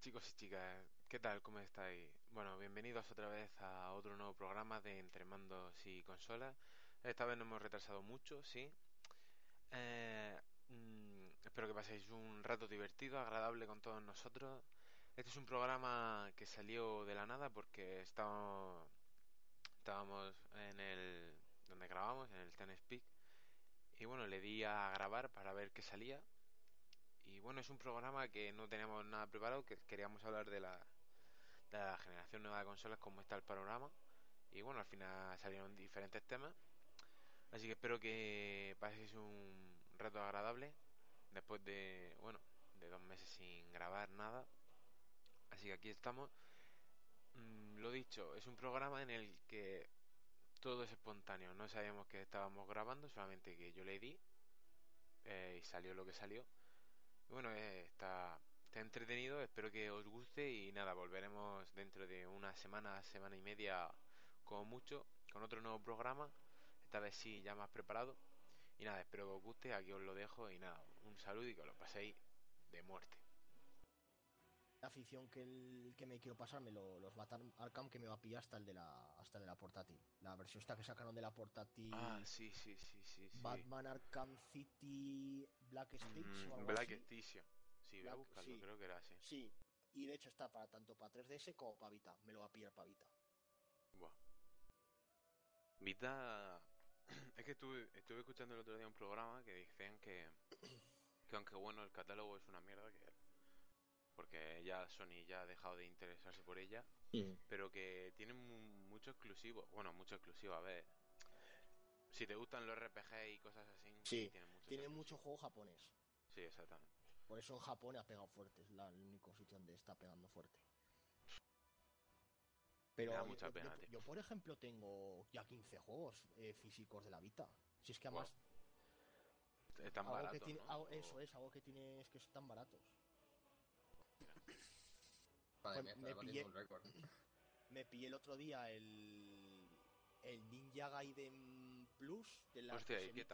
Chicos y chicas, ¿qué tal? ¿Cómo estáis? Bueno, bienvenidos otra vez a otro nuevo programa de Entre Mandos y Consolas. Esta vez no hemos retrasado mucho, sí. Eh, mm, espero que paséis un rato divertido, agradable con todos nosotros. Este es un programa que salió de la nada porque estábamos, estábamos en el donde grabamos, en el Ten Speak. Y bueno, le di a grabar para ver qué salía y bueno, es un programa que no teníamos nada preparado, que queríamos hablar de la, de la generación nueva de consolas, cómo está el panorama. Y bueno, al final salieron diferentes temas. Así que espero que paséis un rato agradable después de, bueno, de dos meses sin grabar nada. Así que aquí estamos. Mm, lo dicho, es un programa en el que todo es espontáneo. No sabíamos que estábamos grabando, solamente que yo le di eh, y salió lo que salió. Bueno, eh, está, está entretenido, espero que os guste y nada, volveremos dentro de una semana, semana y media como mucho, con otro nuevo programa, esta vez sí ya más preparado. Y nada, espero que os guste, aquí os lo dejo y nada, un saludo y que os lo paséis de muerte. La afición que, el, que me quiero pasarme los Batman Arkham que me va a pillar hasta el de la hasta de la portátil. La versión esta que sacaron de la portátil. Ah, sí, sí, sí, sí. Batman Arkham City Black Stitch. Mm, Black Stitch. Sí, voy a buscarlo, creo que era así. Sí, y de hecho está para tanto para 3DS como para Vita. Me lo va a pillar para Vita. Buah. Vita. Es que estuve, estuve escuchando el otro día un programa que decían que, que aunque bueno el catálogo es una mierda, que porque ya Sony ya ha dejado de interesarse por ella, pero que tiene mucho exclusivo, bueno, mucho exclusivo, a ver, si te gustan los RPG y cosas así, sí, tiene mucho, tiene mucho juego japonés. Sí, exactamente. Por eso en Japón ha pegado fuerte, es la única sitio donde está pegando fuerte. Pero mucha pena, yo, por ejemplo, tengo ya 15 juegos eh, físicos de la Vita. Si es que además. Están baratos. Eso es, algo que tiene es que están baratos. Pues me, pillé, me pillé el otro día el, el Ninja Gaiden Plus de la Hostia, ¿y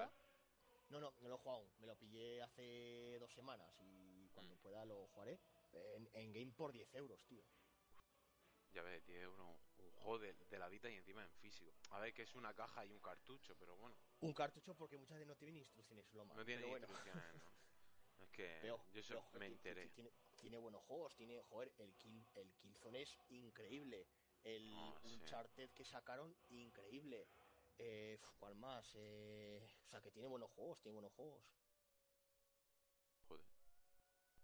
No, no, no lo he jugado Me lo pillé hace dos semanas y cuando mm. pueda lo jugaré. En, game por 10 euros, tío. Ya ves, 10 euros, un juego de, la vida y encima en físico. A ver, que es una caja y un cartucho, pero bueno. Un cartucho porque muchas veces no tienen instrucciones, lo No tiene instrucciones, no. Es que yo eso me enteré. Tiene, buenos juegos, tiene, joder, el, kill, el Killzone es increíble. El ah, Uncharted que sacaron, increíble. Eh, ¿Cuál más? Eh, o sea, que tiene buenos juegos, tiene buenos juegos. Joder.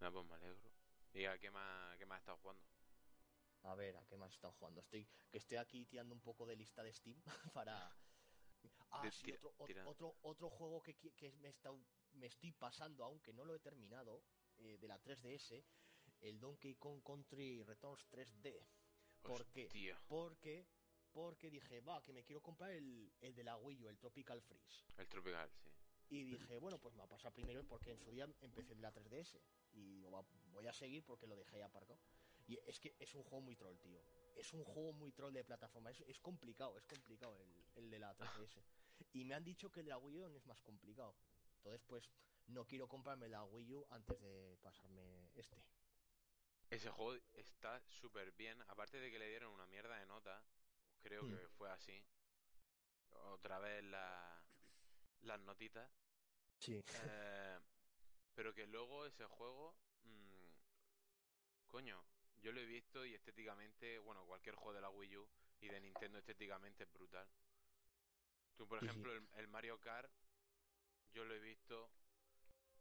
Nada, pues me alegro. ¿Y a qué más, qué más estado jugando? A ver, ¿a qué más estado jugando? Estoy, que estoy aquí tirando un poco de lista de Steam para... Ah, sí, otro, otro, otro, juego que, que me está me estoy pasando, aunque no lo he terminado, eh, de la 3DS, el Donkey Kong Country Returns 3D. ¿Por qué? Porque, porque dije, va, que me quiero comprar el, el de la Wii U, el Tropical Freeze. El Tropical, sí. Y dije, bueno, pues me va a pasar primero porque en su día empecé de la 3DS. Y voy a seguir porque lo dejé aparcado. Y es que es un juego muy troll, tío. Es un juego muy troll de plataforma. Es, es complicado, es complicado el, el de la 3DS. y me han dicho que el de la Wii U es más complicado. Entonces, pues no quiero comprarme la Wii U antes de pasarme este. Ese juego está súper bien. Aparte de que le dieron una mierda de nota, creo que mm. fue así. Otra vez la, las notitas. Sí. Eh, pero que luego ese juego. Mmm, coño, yo lo he visto y estéticamente, bueno, cualquier juego de la Wii U y de Nintendo estéticamente es brutal. Tú, por ejemplo, el, Mario Kart yo lo he visto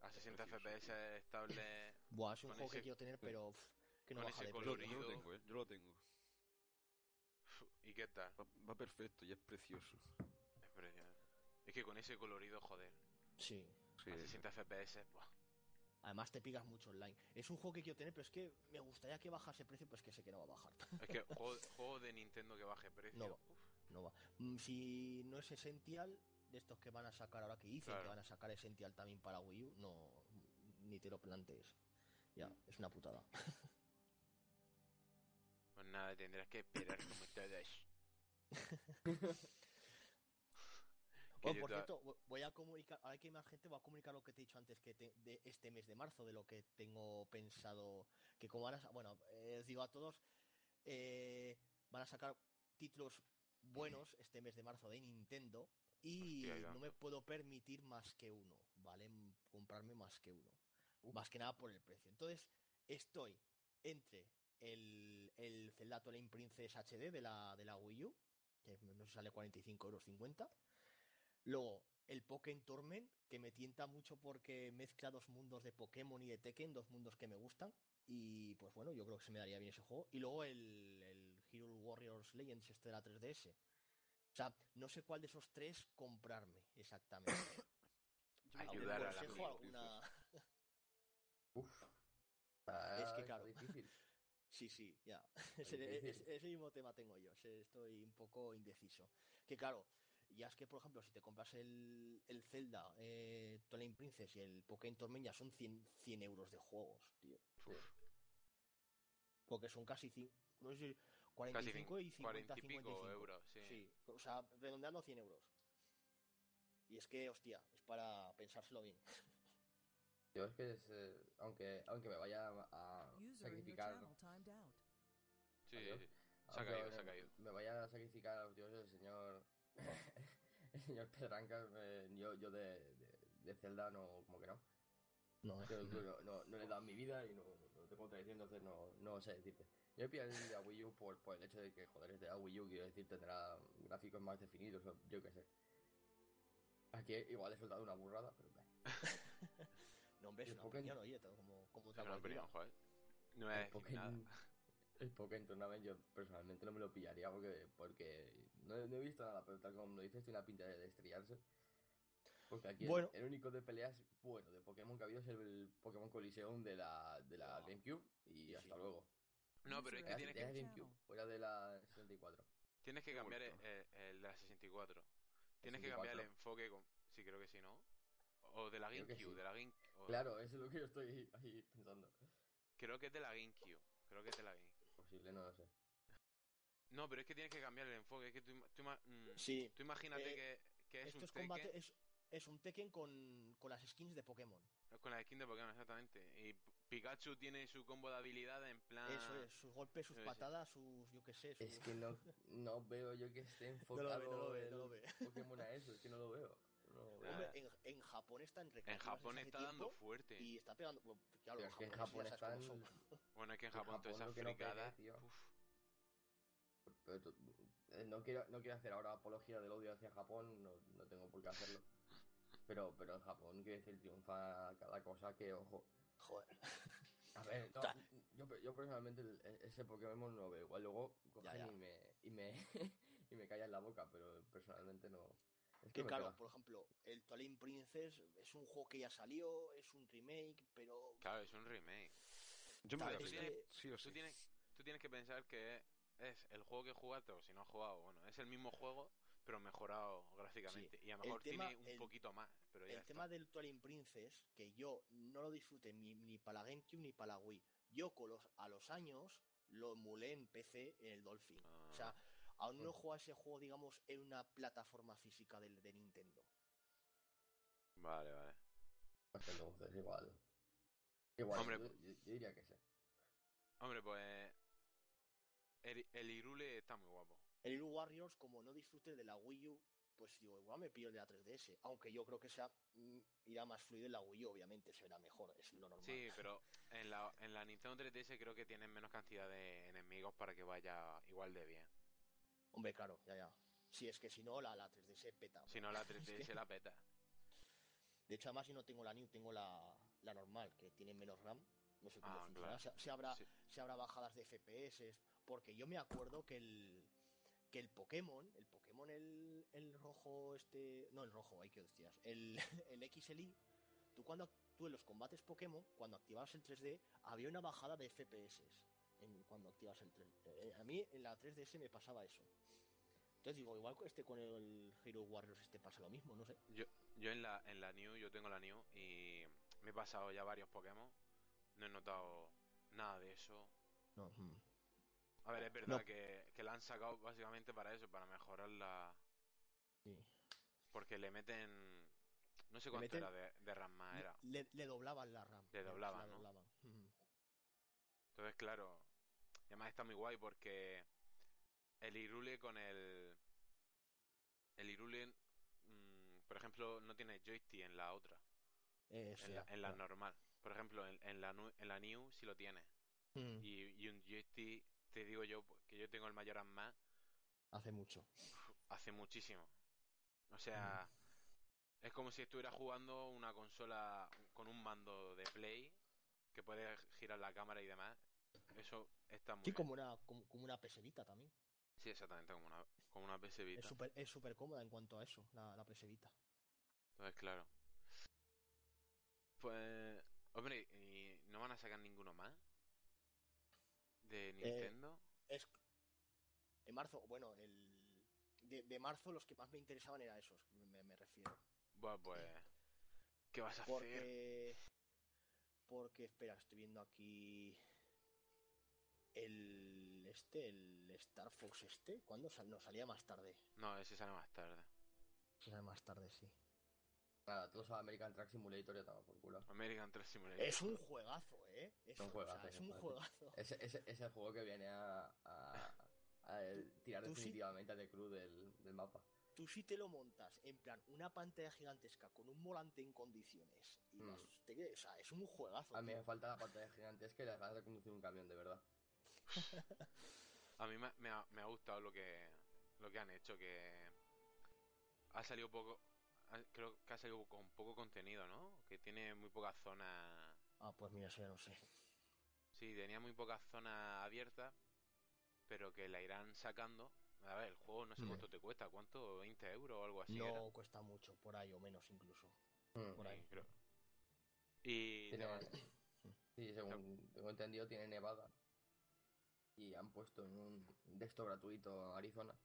a 60 FPS estable. Buah, es un juego que quiero tener, pero que no baja de colorido. Yo lo tengo, ¿eh? Yo lo tengo. ¿Y qué tal? Va, perfecto y es precioso. Es precioso. Es que con ese colorido, joder. Sí. sí a 60 FPS, buah. Además te pigas mucho online. Es un juego que quiero tener, pero es que me gustaría que bajase precio, pues que sé que no va a bajar. Es que juego, de Nintendo que baje precio. No va. No va. Mm, si no es esencial, de estos que van a sacar ahora que dicen que van a sacar Essential también para Wii U, no, ni te lo plantees. Ya, es una putada. Pues nada, tendrás que esperar como todos. bueno, por cierto, voy a comunicar, ahora que hay más gente, voy a comunicar lo que te he dicho antes que de este mes de marzo, de lo que tengo pensado, que como van a, bueno, eh, digo a todos, eh, van a sacar títulos buenos este mes de marzo de Nintendo y no me puedo permitir más que uno, ¿vale? Comprarme más que uno. Más que nada por el precio. Entonces, estoy entre el, el Zelda Twilight Princess HD de la, de la Wii U, que no sale 45 euros 50. Luego, el Pokémon Torment, que me tienta mucho porque mezcla dos mundos de Pokémon y de Tekken, dos mundos que me gustan. Y pues bueno, yo creo que se me daría bien ese juego. Y luego el, el Hero Warriors Legends, este de la 3DS. O sea, no sé cuál de esos tres comprarme exactamente. Ayudar a la alguna... Uf. es que claro. Difícil. Sí, sí, ya. Ese, mismo tema tengo yo. Estoy un poco indeciso. Que claro, ya es que, por ejemplo, si te compras el, el Zelda, eh, Twilight Princess y el Pokémon Tormenta, son 100, 100 euros de juegos, tío. Porque son casi 100, no sé si 45 y 50, 55 euros, sí. sí. O sea, redondeando 100 euros. Y es que, hostia, es para pensárselo bien. Yo es que, es, eh, aunque, aunque me vaya a sacrificar. Sí, sí, sí. Se ha caído, se ha caído. Me vaya a sacrificar a los dioses, el señor. el señor Pedranca, eh, yo, yo de, de, Zelda no, como que no. No, no, no, no, le he dado mi vida y no, no te contradiciendo, entonces no, no sé decirte. Yo he pillado el de Wii U por, por, el hecho de que, joder, es de Wii U, quiero decir, tendrá gráficos más definidos, yo qué sé. Aquí igual he soltado una burrada, pero... No, hombre, es una Pokémon, oye, como, como otra opinión, joder. No es el El Pokémon Tournament yo personalmente no me lo pillaría porque, porque no, he visto nada, pero tal como lo dices, tiene una pinta de estrellarse. Porque aquí el, único de peleas bueno de Pokémon que ha habido es el Pokémon Coliseum de la, de la GameCube y hasta luego. No, pero es que tienes que... GameCube, fuera de la 64. Tienes que cambiar el, el, de la 64. Tienes que cambiar el enfoque con... Sí, creo que sí, ¿no? O de la GameCube, de la Game... Claro, eso es lo que yo estoy ahí pensando. Creo que es de la GameCube. Creo que es de la GameCube. Posible, no lo sé. No, pero es que tienes que cambiar el enfoque. Es que tú, tú, mm, sí. tú imagínate eh, que, que, es esto un es combate, es, es, un Tekken con, con las skins de Pokémon. Con las skins de Pokémon, exactamente. Y Pikachu tiene su combo de habilidad en plan. Eso es, sus golpes, sus patadas, sus. yo qué sé. Es que no, no veo yo que esté enfocado no lo ve, no lo ve, Pokémon a eso, es que no lo veo. Hombre, en, en, Japón está en En Japón está dando fuerte. Y está pegando. Claro, es que en Japón está Bueno, es que en Japón, toda esa fricada. Eh, no quiero, no quiero hacer ahora apología del odio hacia Japón, no, no tengo por qué hacerlo. Pero, pero en Japón, quiere decir, triunfa cada cosa que, ojo. Joder. A ver, yo, yo personalmente e, ese Pokémon no veo. Igual luego cogen y me, y me, y me callan la boca, pero personalmente no. Es que, claro, por ejemplo, el Twilight Princess es un juego que ya salió, es un remake, pero. Claro, es un remake. Yo me tú, tienes, sí o sí. tú, tienes, tú tienes que pensar que es el juego que jugaste, o si no has jugado, bueno, es el mismo juego, pero mejorado gráficamente. Y a lo mejor tiene un poquito más. Pero el tema del Twilight Princess, que yo no lo disfruté ni, ni para la GameCube ni para la Wii. Yo con los, a los años lo emulé en PC en el Dolphin. O sea, ah. Aún no he jugado ese juego, digamos, en una plataforma física de, de Nintendo. Vale, vale. Pues entonces, igual. Igual, Hombre, yo, diría que sí. Hombre, pues. El, el Irule está muy guapo. El Irule Warriors, como no disfrute de la Wii U, pues digo, igual me pillo el de la 3DS. Aunque yo creo que sea mm, irá más fluido en la Wii U, obviamente, será mejor, es lo normal. Sí, pero en la, en la Nintendo 3DS creo que tienen menos cantidad de enemigos para que vaya igual de bien. Hombre, claro, ya, ya. Si es que si no, la, la 3DS peta. Si no, la 3DS la peta. De hecho, además, si no tengo la New, tengo la, la normal, que tiene menos RAM. No sé cómo ah, funciona. Si, habrá, si habrá bajadas de FPS. Porque yo me acuerdo que el, que el Pokémon, el Pokémon el, el rojo este, no el rojo, hay que decías, el, el XLI, tú cuando tú en los combates Pokémon, cuando activabas el 3D, había una bajada de FPS en, cuando activas el 3D. Eh, a mí en la 3DS me pasaba eso. Entonces digo, igual este con el Hero Warriors este pasa lo mismo, no sé. Yo, yo en la en la New, yo tengo la New y me he pasado ya varios Pokémon. No he notado nada de eso. No. Hmm. A ver, es verdad que, que la han sacado básicamente para eso, para mejorar la... Sí. Porque le meten... No sé cuánto era de, RAM más era. Le, doblaban la RAM. Le doblaban, ¿no? Doblaban. Entonces Entonces, claro, además está muy guay porque el Irule con el... El Irule, mm, por ejemplo, no tiene joystick en la otra. en, la, normal. Por ejemplo, en, la, en la New sí lo tiene. Mm. Y, un joystick, te digo yo, que yo tengo el Majora's más Hace mucho. Hace muchísimo. O sea, es como si estuviera jugando una consola con un mando de Play que puede girar la cámara y demás. Eso está muy Sí, como una, como, una pesevita también. Sí, exactamente, como una, como una pesevita. Es súper cómoda en cuanto a eso, la, la pesevita. Entonces, claro. Pues, hombre, ¿y no van a sacar ninguno más? ¿De eh, Nintendo? es, en marzo, bueno, el de, marzo los que más me interesaban eran esos, me, refiero. Bueno, pues... ¿Qué vas a porque, hacer? Porque, espera, estoy viendo aquí... El este, el Star Fox este, ¿cuándo sal, no, salía más tarde? No, ese sale más tarde. Sale más tarde, sí. Nada, todos a American Truck Simulator ya estaba por culo. American Truck Simulator. Es un juegazo, ¿eh? Es, un juegazo. es un juegazo. Ese, ese juego que viene a, a tirar definitivamente a The Crew del, del, mapa. Tú si te lo montas en plan una pantalla gigantesca con un volante en condiciones y mm. o sea, es un juegazo. A mí me falta la pantalla gigantesca y las ganas de conducir un camión, de verdad. a mí me, me, ha, me, ha, gustado lo que lo que han hecho, que ha salido poco, creo que ha salido con poco contenido, ¿no? Que tiene muy pocas zonas. Ah, pues mira, eso ya no sé. Sí, tenía muy pocas zonas abiertas pero que la irán sacando. A ver, el juego no sé mm. cuánto te cuesta, ¿cuánto? ¿20 euros o algo así? No, cuesta mucho, por ahí o menos incluso. Mm. Por ahí. Creo. Y. Sí, según tengo entendido, tiene Nevada. Y han puesto en un desktop gratuito Arizona.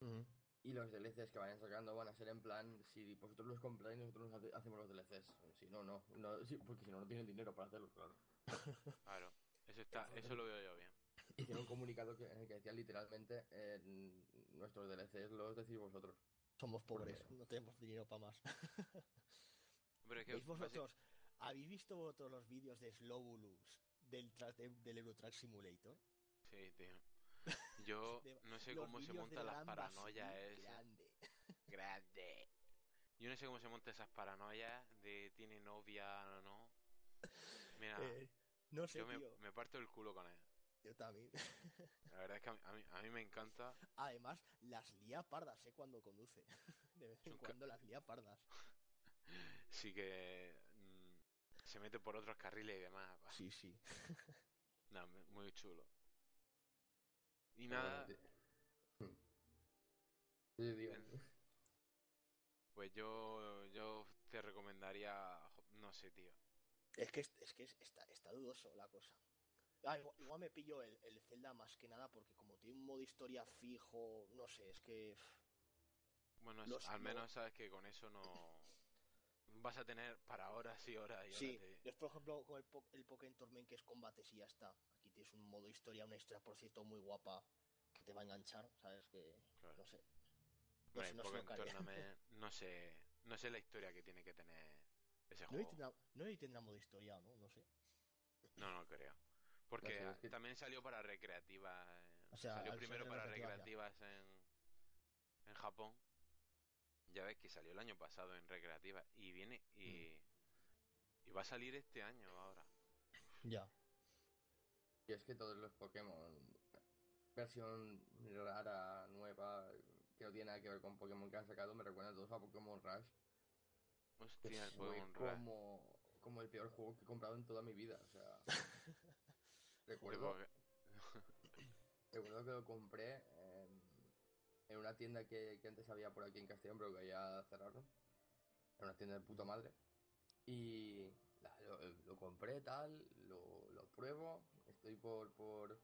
Mm. Y los DLCs que vayan sacando van a ser en plan, si vosotros los compráis, nosotros hacemos los DLCs. Si no, no. no porque si no, no tienen dinero para hacerlos, claro. claro, eso, está, eso lo veo yo bien hicieron un comunicado que, que decía literalmente nuestros DLCs los decís vosotros. Somos pobres, no tenemos dinero para más. ¿Veis vosotros? ¿Habéis visto vosotros los vídeos de Slowulus del, del Eurotrack Simulator? Sí, tío. Yo no sé cómo se montan las paranoias Grande. Grande. Yo no sé cómo se montan esas paranoias de tiene novia o no. Mira, eh, no sé, yo me, me, parto el culo con él. Yo también. La verdad es que a mí, a mí, me encanta. Además, las lía pardas, ¿eh? Cuando conduce. De vez en cuando las lía pardas. Sí que mm, se mete por otros carriles y demás. Sí, sí. no, muy chulo. Y nada. Pues yo, yo te recomendaría, no sé, tío. Es que, es que está, está dudoso la cosa. Ah, igual, me pillo el, el, Zelda más que nada porque como tiene un modo historia fijo, no sé, es que... Bueno, al menos sabes que con eso no... Vas a tener para horas y horas y Sí, es por ejemplo con el, el Pokémon Torment que es combates y ya está. Aquí tienes un modo historia, una historia por cierto muy guapa que te va a enganchar, ¿sabes? Que no sé. Bueno, no, no sé, no sé la historia que tiene que tener ese juego. No hay tendrá modo historia, ¿no? No sé. No, no creo. Porque también salió para recreativas. O sea, salió primero para recreativas en, en Japón. Ya ves que salió el año pasado en recreativa y viene y, mm. y va a salir este año ahora. Ya. Y es que todos los Pokémon, versión rara, nueva, que no tiene nada que ver con Pokémon que han sacado, me recuerdan todos a Pokémon Rush. Hostia, el Pokémon Rush. Como, como el peor juego que he comprado en toda mi vida. O sea. Recuerdo, recuerdo que lo compré en, una tienda que, antes había por aquí en Castellón, pero que ya cerraron. Era una tienda de puta madre. Y lo, compré tal, lo, lo pruebo, estoy por, por,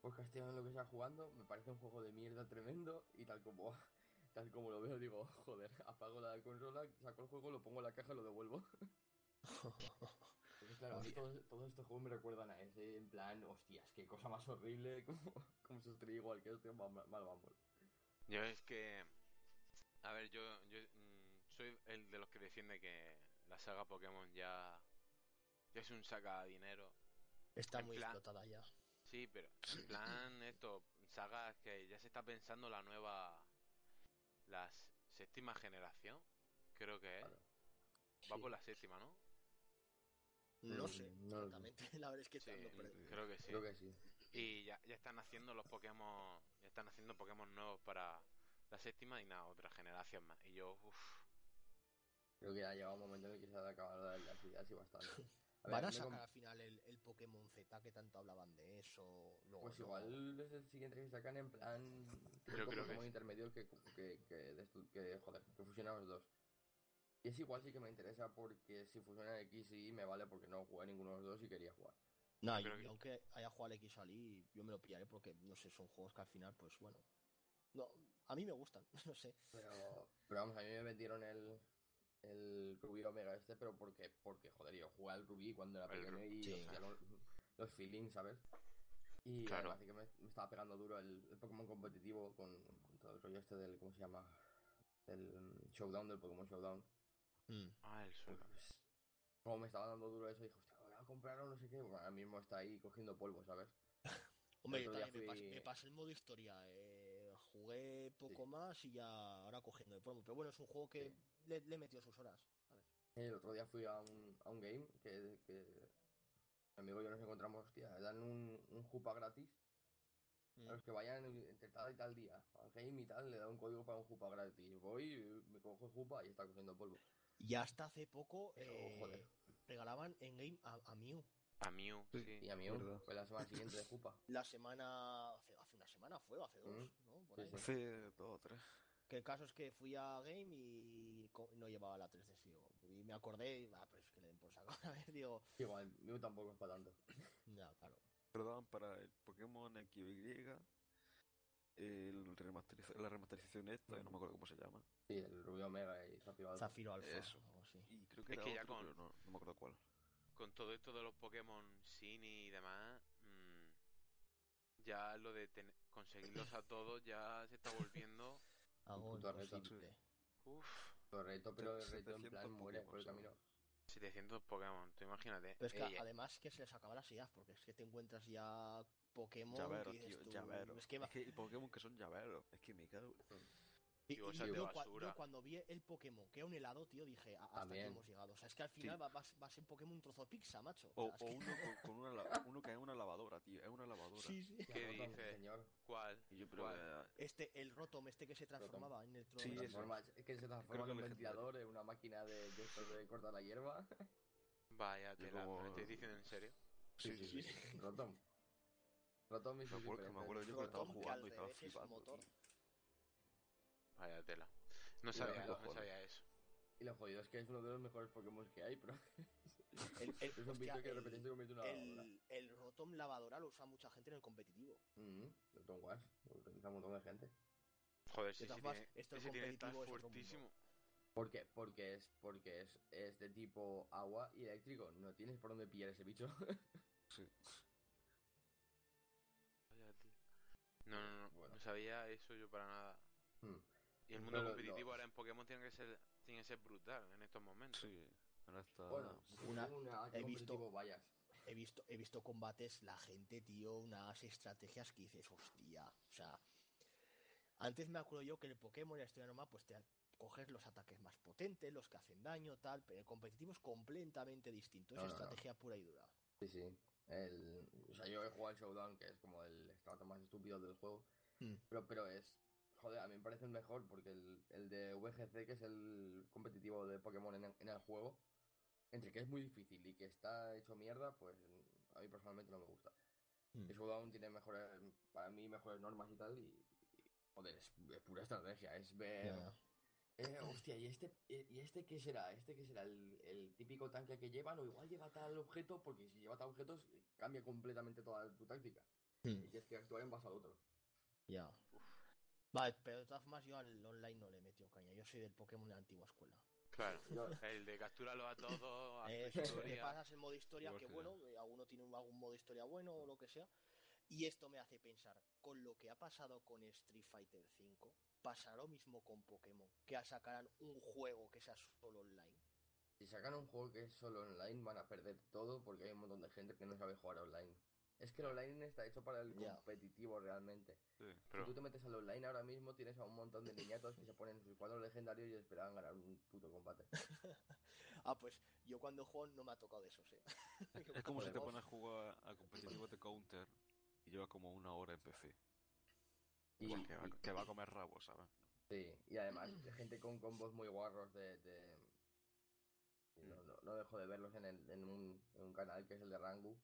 por Castellón en lo que está jugando, me parece un juego de mierda tremendo y tal como, tal como lo veo digo, joder, apago la consola, saco el juego, lo pongo en la caja y lo devuelvo. claro, todos, estos juegos me recuerdan a ese, en plan, hostias, qué cosa más horrible, como, como se estrella igual que este, mal, mal vamos. Yo es que, a ver, yo, yo mm, soy el de los que defiende que la saga Pokémon ya, ya es un saca dinero Está muy explotada ya. Sí, pero en plan esto, sagas que ya se está pensando la nueva, la séptima generación, creo que es. Va por la séptima, ¿no? No sé, mm, exactamente. La verdad es que creo que sí. Creo que sí. Y ya, ya están haciendo los Pokémon, ya están haciendo Pokémon nuevos para la séptima y nada, otra generación más. Y yo, uff. Creo que ya llegado un momento en el que se ha acabado las ideas y bastante. ¿Van a sacar al final el, el, Pokémon Z que tanto hablaban de eso? pues igual es el siguiente que sacan en plan. Creo, creo Pokémon intermedio que, que, que, que, joder, que fusionan los dos. Y es igual sí que me interesa porque si fusionan X y me vale porque no jugué ninguno de los dos y quería jugar. No, y, aunque haya jugado al X o al Y, yo me lo pillaré porque, no sé, son juegos que al final, pues bueno. No, a mí me gustan, no sé. Pero, pero vamos, a mí me metieron el, el Rubí Omega este, pero porque, porque joder, yo jugué al Rubí cuando era pequeño y ya los, feelings, ¿sabes? Y claro. así que me, estaba pegando duro el, Pokémon competitivo con, todo el rollo este del, ¿cómo se llama? El Showdown, del Pokémon Showdown. Mm. Ah, el. Pues, como me estaba dando duro eso, dije, hostia, voy a comprar o no sé qué. Bueno, ahora mismo está ahí cogiendo polvo, ¿sabes? Hombre, yo también me, pasé el modo historia. Eh, jugué poco más y ya ahora cogiendo el polvo. Pero bueno, es un juego que le, le metió sus horas. El otro día fui a un, a un game que, que mi amigo y yo nos encontramos, tía, dan un, un jupa gratis. A los mm. que vayan entre tal y tal día al game y tal, le da un código para un jupa gratis. Voy, me cojo el jupa y está cogiendo polvo. Y hasta hace poco eh, regalaban en game a, a Mew. A Mew, sí. Y a Mew, fue la semana siguiente de Jupa. La semana. Hace, hace una semana fue, hace dos, mm. ¿no? Por Hace dos o tres. Que el caso es que fui a Game y no llevaba la 3DS. Y me acordé y, ah, pues que le den por saco. A ver, digo. Igual, mío tampoco es para tanto. ya, claro. Perdón, para el Pokémon XY, el la remasterización esta, no me acuerdo cómo se llama. Sí, el Rubio Omega y Zafiro Alpha. Zafiro Alpha. Eso. Y creo que es que ya con... no, no, me acuerdo cuál. Con todo esto de los Pokémon Sin y demás, mmm, ya lo de conseguirlos a todos ya se está volviendo Hago reto. Uf. reto, pero el reto en plan muere por el camino. 700 Pokémon, tú imagínate. Pero es que además que se les acaba las ideas, porque es que te encuentras ya Pokémon. Llavero, tío, llavero. Es que, es que Pokémon que son llaveros, es que me cago. Y, yo, cuando vi el Pokémon que era un helado, tío, dije, hasta que hemos llegado. O sea, es que al final va, a ser Pokémon un trozo de pizza, macho. O, uno, con, una, uno que es una lavadora, tío. Es una lavadora. Sí, sí. ¿Qué dice? Señor? ¿Cuál? yo, pero, Este, el Rotom, este que se transformaba en el trozo. Sí, es que se transforma en un ventilador, en una máquina de, de, cortar la hierba. Vaya, te como... ¿me estáis diciendo en serio? Sí, sí, sí. Rotom. Rotom y me acuerdo, me acuerdo yo que estaba jugando y estaba flipando. Vaya tela. No sabía, no sabía eso. Y lo jodido es que es uno de los mejores Pokémon que hay, pero. el, el, es un bicho que de repente se convierte en una lavadora. El Rotom lavadora lo usa mucha gente en el competitivo. Mm el Tom Wash, lo utiliza un montón de gente. Joder, sí, sí, tiene, esto ese tiene tan fuertísimo. ¿Por qué? Porque es, porque es, es de tipo agua y eléctrico. No tienes por dónde pillar ese bicho. sí. No, no, no. No sabía eso yo para nada. Mm. Y el mundo competitivo ahora en Pokémon tiene que ser tiene que ser brutal en estos momentos. Sí, ahora está. Bueno, una, he visto vayas. He visto, he visto combates, la gente, tío, unas estrategias que dices, hostia. O sea, antes me acuerdo yo que en el Pokémon, en la historia normal, pues te coges los ataques más potentes, los que hacen daño, tal, pero el competitivo es completamente distinto, es estrategia pura y dura. Sí, sí. El, o sea, yo he jugado el Showdown, que es como el estrato más estúpido del juego, hmm. pero, pero es joder, a mí me parece el mejor porque el, el de VGC, que es el competitivo de Pokémon en, el juego, entre que es muy difícil y que está hecho mierda, pues a mí personalmente no me gusta. Mm. El tiene mejores, para mí, mejores normas y tal, y, joder, es, pura estrategia, es ver... Eh, hostia, ¿y este, ¿y este qué será? ¿Este qué será? ¿El, ¿El, típico tanque que llevan? O igual lleva tal objeto, porque si lleva tal objeto cambia completamente toda tu táctica. Mm. Y tienes que actuar en base al otro. Ya. Vale, pero de todas formas yo al online no le he metido caña. Yo soy del Pokémon de la antigua escuela. Claro, el de capturarlo a todos. Eso, te pasas el modo historia, que bueno, eh, alguno tiene algún modo historia bueno o lo que sea. Y esto me hace pensar, con lo que ha pasado con Street Fighter V, pasará lo mismo con Pokémon, que sacarán un juego que sea solo online. si sacan un juego que es solo online van a perder todo porque hay un montón de gente que no sabe jugar online. Es que el online está hecho para el competitivo realmente. Si tú te metes al online ahora mismo, tienes a un montón de niñatos que se ponen sus cuadros legendarios y esperan ganar un puto combate. ah, pues yo cuando juego no me ha tocado eso, sí. es como si te pones a jugar a competitivo de Counter y lleva como una hora en PC. Y, que, va, a comer rabo, ¿sabes? Sí, y además, gente con combos muy guarros de. No, no, dejo de verlos en, el, en, un, en un canal que es el de Rangu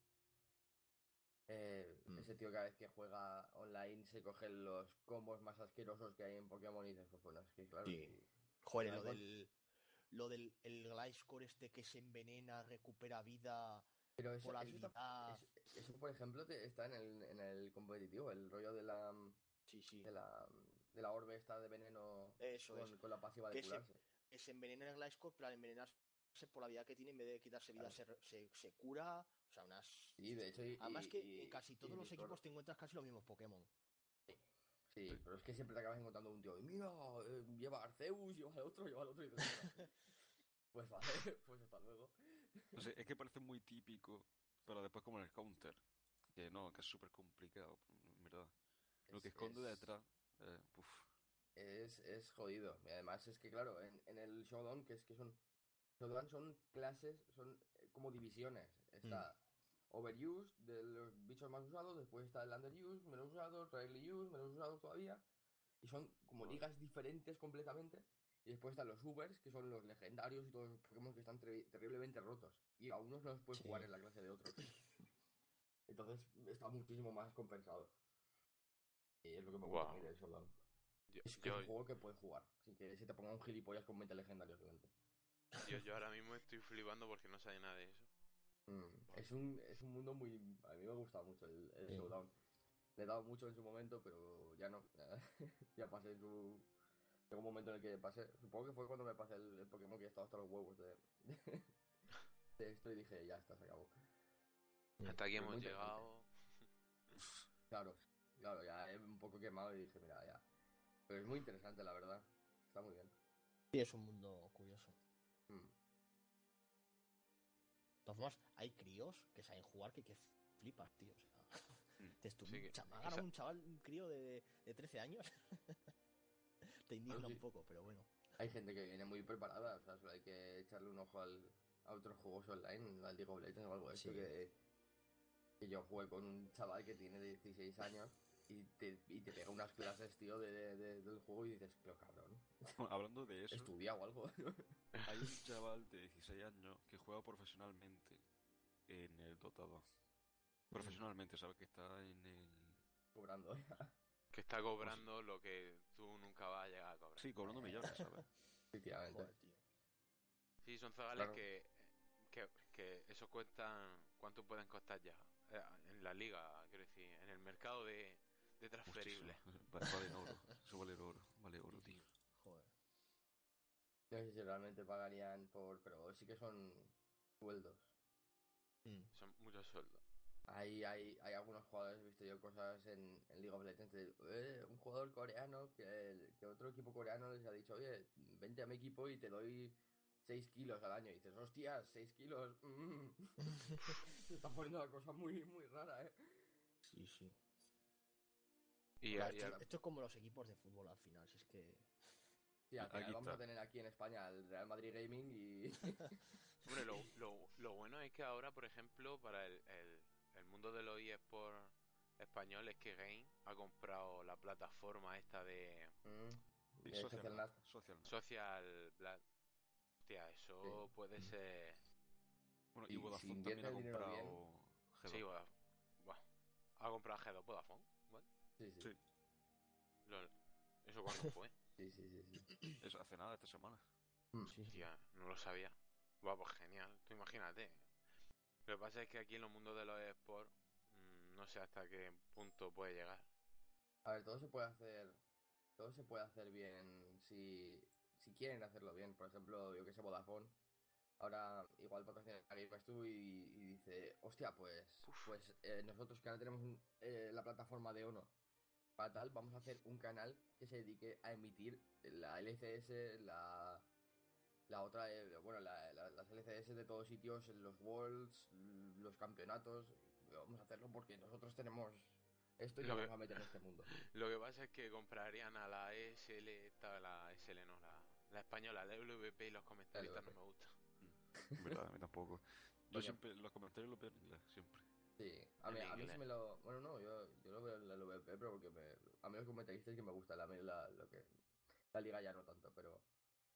eh, mm. Ese tío cada vez que juega online se coge los combos más asquerosos que hay en Pokémon y dices, pues bueno, es que claro. Joder, lo del, lo del el Gliscor este que se envenena, recupera vida Pero eso, por habilidad. Eso, por ejemplo, está en el, en el competitivo, el rollo de la. Sí, sí. De la, de la orbe esta de veneno eso con, con la pasiva de curarse. Se, se envenena el Gliscor, pero al envenenarse por la vida que tiene, en vez de quitarse vida, se, se, cura. O sea, unas. Sí, de hecho. Además, que en casi todos los equipos te encuentras casi los mismos Pokémon. Sí. pero es que siempre te acabas encontrando un tío. Mira, eh, lleva Arceus, lleva al otro, lleva al otro. Y pues vale, pues hasta luego. No sé, es que parece muy típico, pero después, como en el counter, que no, que es súper complicado, en verdad. Lo que esconde detrás, eh, Es, es jodido. Y además es que, claro, en, en el Showdown, que es que son son clases, son eh, como divisiones. Está mm. Overuse, de los bichos más usados, después está el Underuse, menos usado, Rarely Use, menos usado todavía. Y son como ligas diferentes completamente. Y después están los Ubers, que son los legendarios y todos los Pokémon que están terriblemente rotos. Y a unos no los puedes jugar en la clase de otros. Entonces está muchísimo más compensado. Y es lo que me gusta wow. Es, un juego que puedes jugar, sin que se te ponga un gilipollas con 20 legendarios delante. Yo, yo ahora mismo estoy flipando porque no sabe nada de eso. Mm, es, un, es un mundo muy... A mí me ha gustado mucho el, el Showdown. Le he dado mucho en su momento, pero ya no. Ya, pasé su... Llegó un momento en el que pasé... Supongo que fue cuando me pasé el, Pokémon que estaba hasta los huevos de, de, esto y dije, ya está, se acabó. Hasta aquí hemos llegado. Claro, claro, ya he un poco quemado y dije, mira, ya. Pero es muy interesante, la verdad. Está muy bien. Sí, es un mundo curioso. Mm. hay críos que saben jugar que, que flipas, tío. Mm. un, chaval, un crío de, de 13 años. te indigna un poco, pero bueno. Hay gente que viene muy preparada, o sea, solo hay que echarle un ojo al, a otros juegos online, al League of Legends o algo así. Que, que yo jugué con un chaval que tiene 16 años y te, y te pega unas clases, tío, de, del juego y dices, pero cabrón. Hablando de eso. Estudia o algo. hay un chaval de 16 años que juega profesionalmente en el Dota 2. Profesionalmente, ¿sabes? Que está en el. Cobrando Que está cobrando lo que tú nunca vas a llegar a cobrar. Sí, cobrando millones, ¿sabes? Efectivamente. Sí, son zagales que, que, que eso cuestan. ¿Cuánto pueden costar ya? Eh, en la liga, quiero decir, en el mercado de, de transferible. vale, oro. Eso vale oro. Vale oro, tío. Joder. No sé si realmente pagarían por. Pero sí que son sueldos. Mm. Son muchos sueldos. Hay, hay, hay algunos jugadores, he visto yo cosas en, en League of Legends de eh, un jugador coreano que, que otro equipo coreano les ha dicho, oye, vente a mi equipo y te doy 6 kilos al año. Y dices, hostias, 6 kilos. Mm". Se está poniendo la cosa muy, muy rara, ¿eh? Sí, sí. Y, esto, es como los equipos de fútbol al final, si es que... Sí, al final vamos a tener aquí en España el Real Madrid Gaming y... Hombre, lo, lo, lo, bueno es que ahora, por ejemplo, para el, el, el mundo de los eSports español es que Game ha comprado la plataforma esta de... Mm, social, social, social, social Hostia, eso puede ser... Bueno, y, Vodafone también ha comprado... Sí, Vodafone. Bueno, ha comprado G2 Vodafone. Sí, sí. ¿Eso cuándo fue? sí, sí, sí, Eso hace nada, esta semana. Mm. Sí, Hostia, no lo sabía. Va, pues genial. Tú imagínate. Lo que pasa es que aquí en los mundos de los esports mmm, no sé hasta qué punto puede llegar. A ver, todo se puede hacer. Todo se puede hacer bien si, si quieren hacerlo bien. Por ejemplo, yo que sé, Vodafone. Ahora igual patrocina a Game tú y, y, dice, hostia, pues, pues eh, nosotros que ahora tenemos eh, la plataforma de Ono para tal, vamos a hacer un canal que se dedique a emitir la LCS, la, La otra, eh, bueno, la, las LCS de todos sitios, los Worlds, los campeonatos. Vamos a hacerlo porque nosotros tenemos esto y lo vamos a meter en este mundo. Lo que pasa es que comprarían a la ESL, la SL no, la, la española, la WP y los comentaristas no me gustan. Mm, verdad, a mí tampoco. Yo siempre, los comentarios los veo en inglés, siempre. Sí, a mí, a mí sí me lo. Bueno, no, yo, yo lo veo en la WP, pero porque me, a mí los comentaristas que me gusta, la, la, lo que, la liga ya no tanto, pero.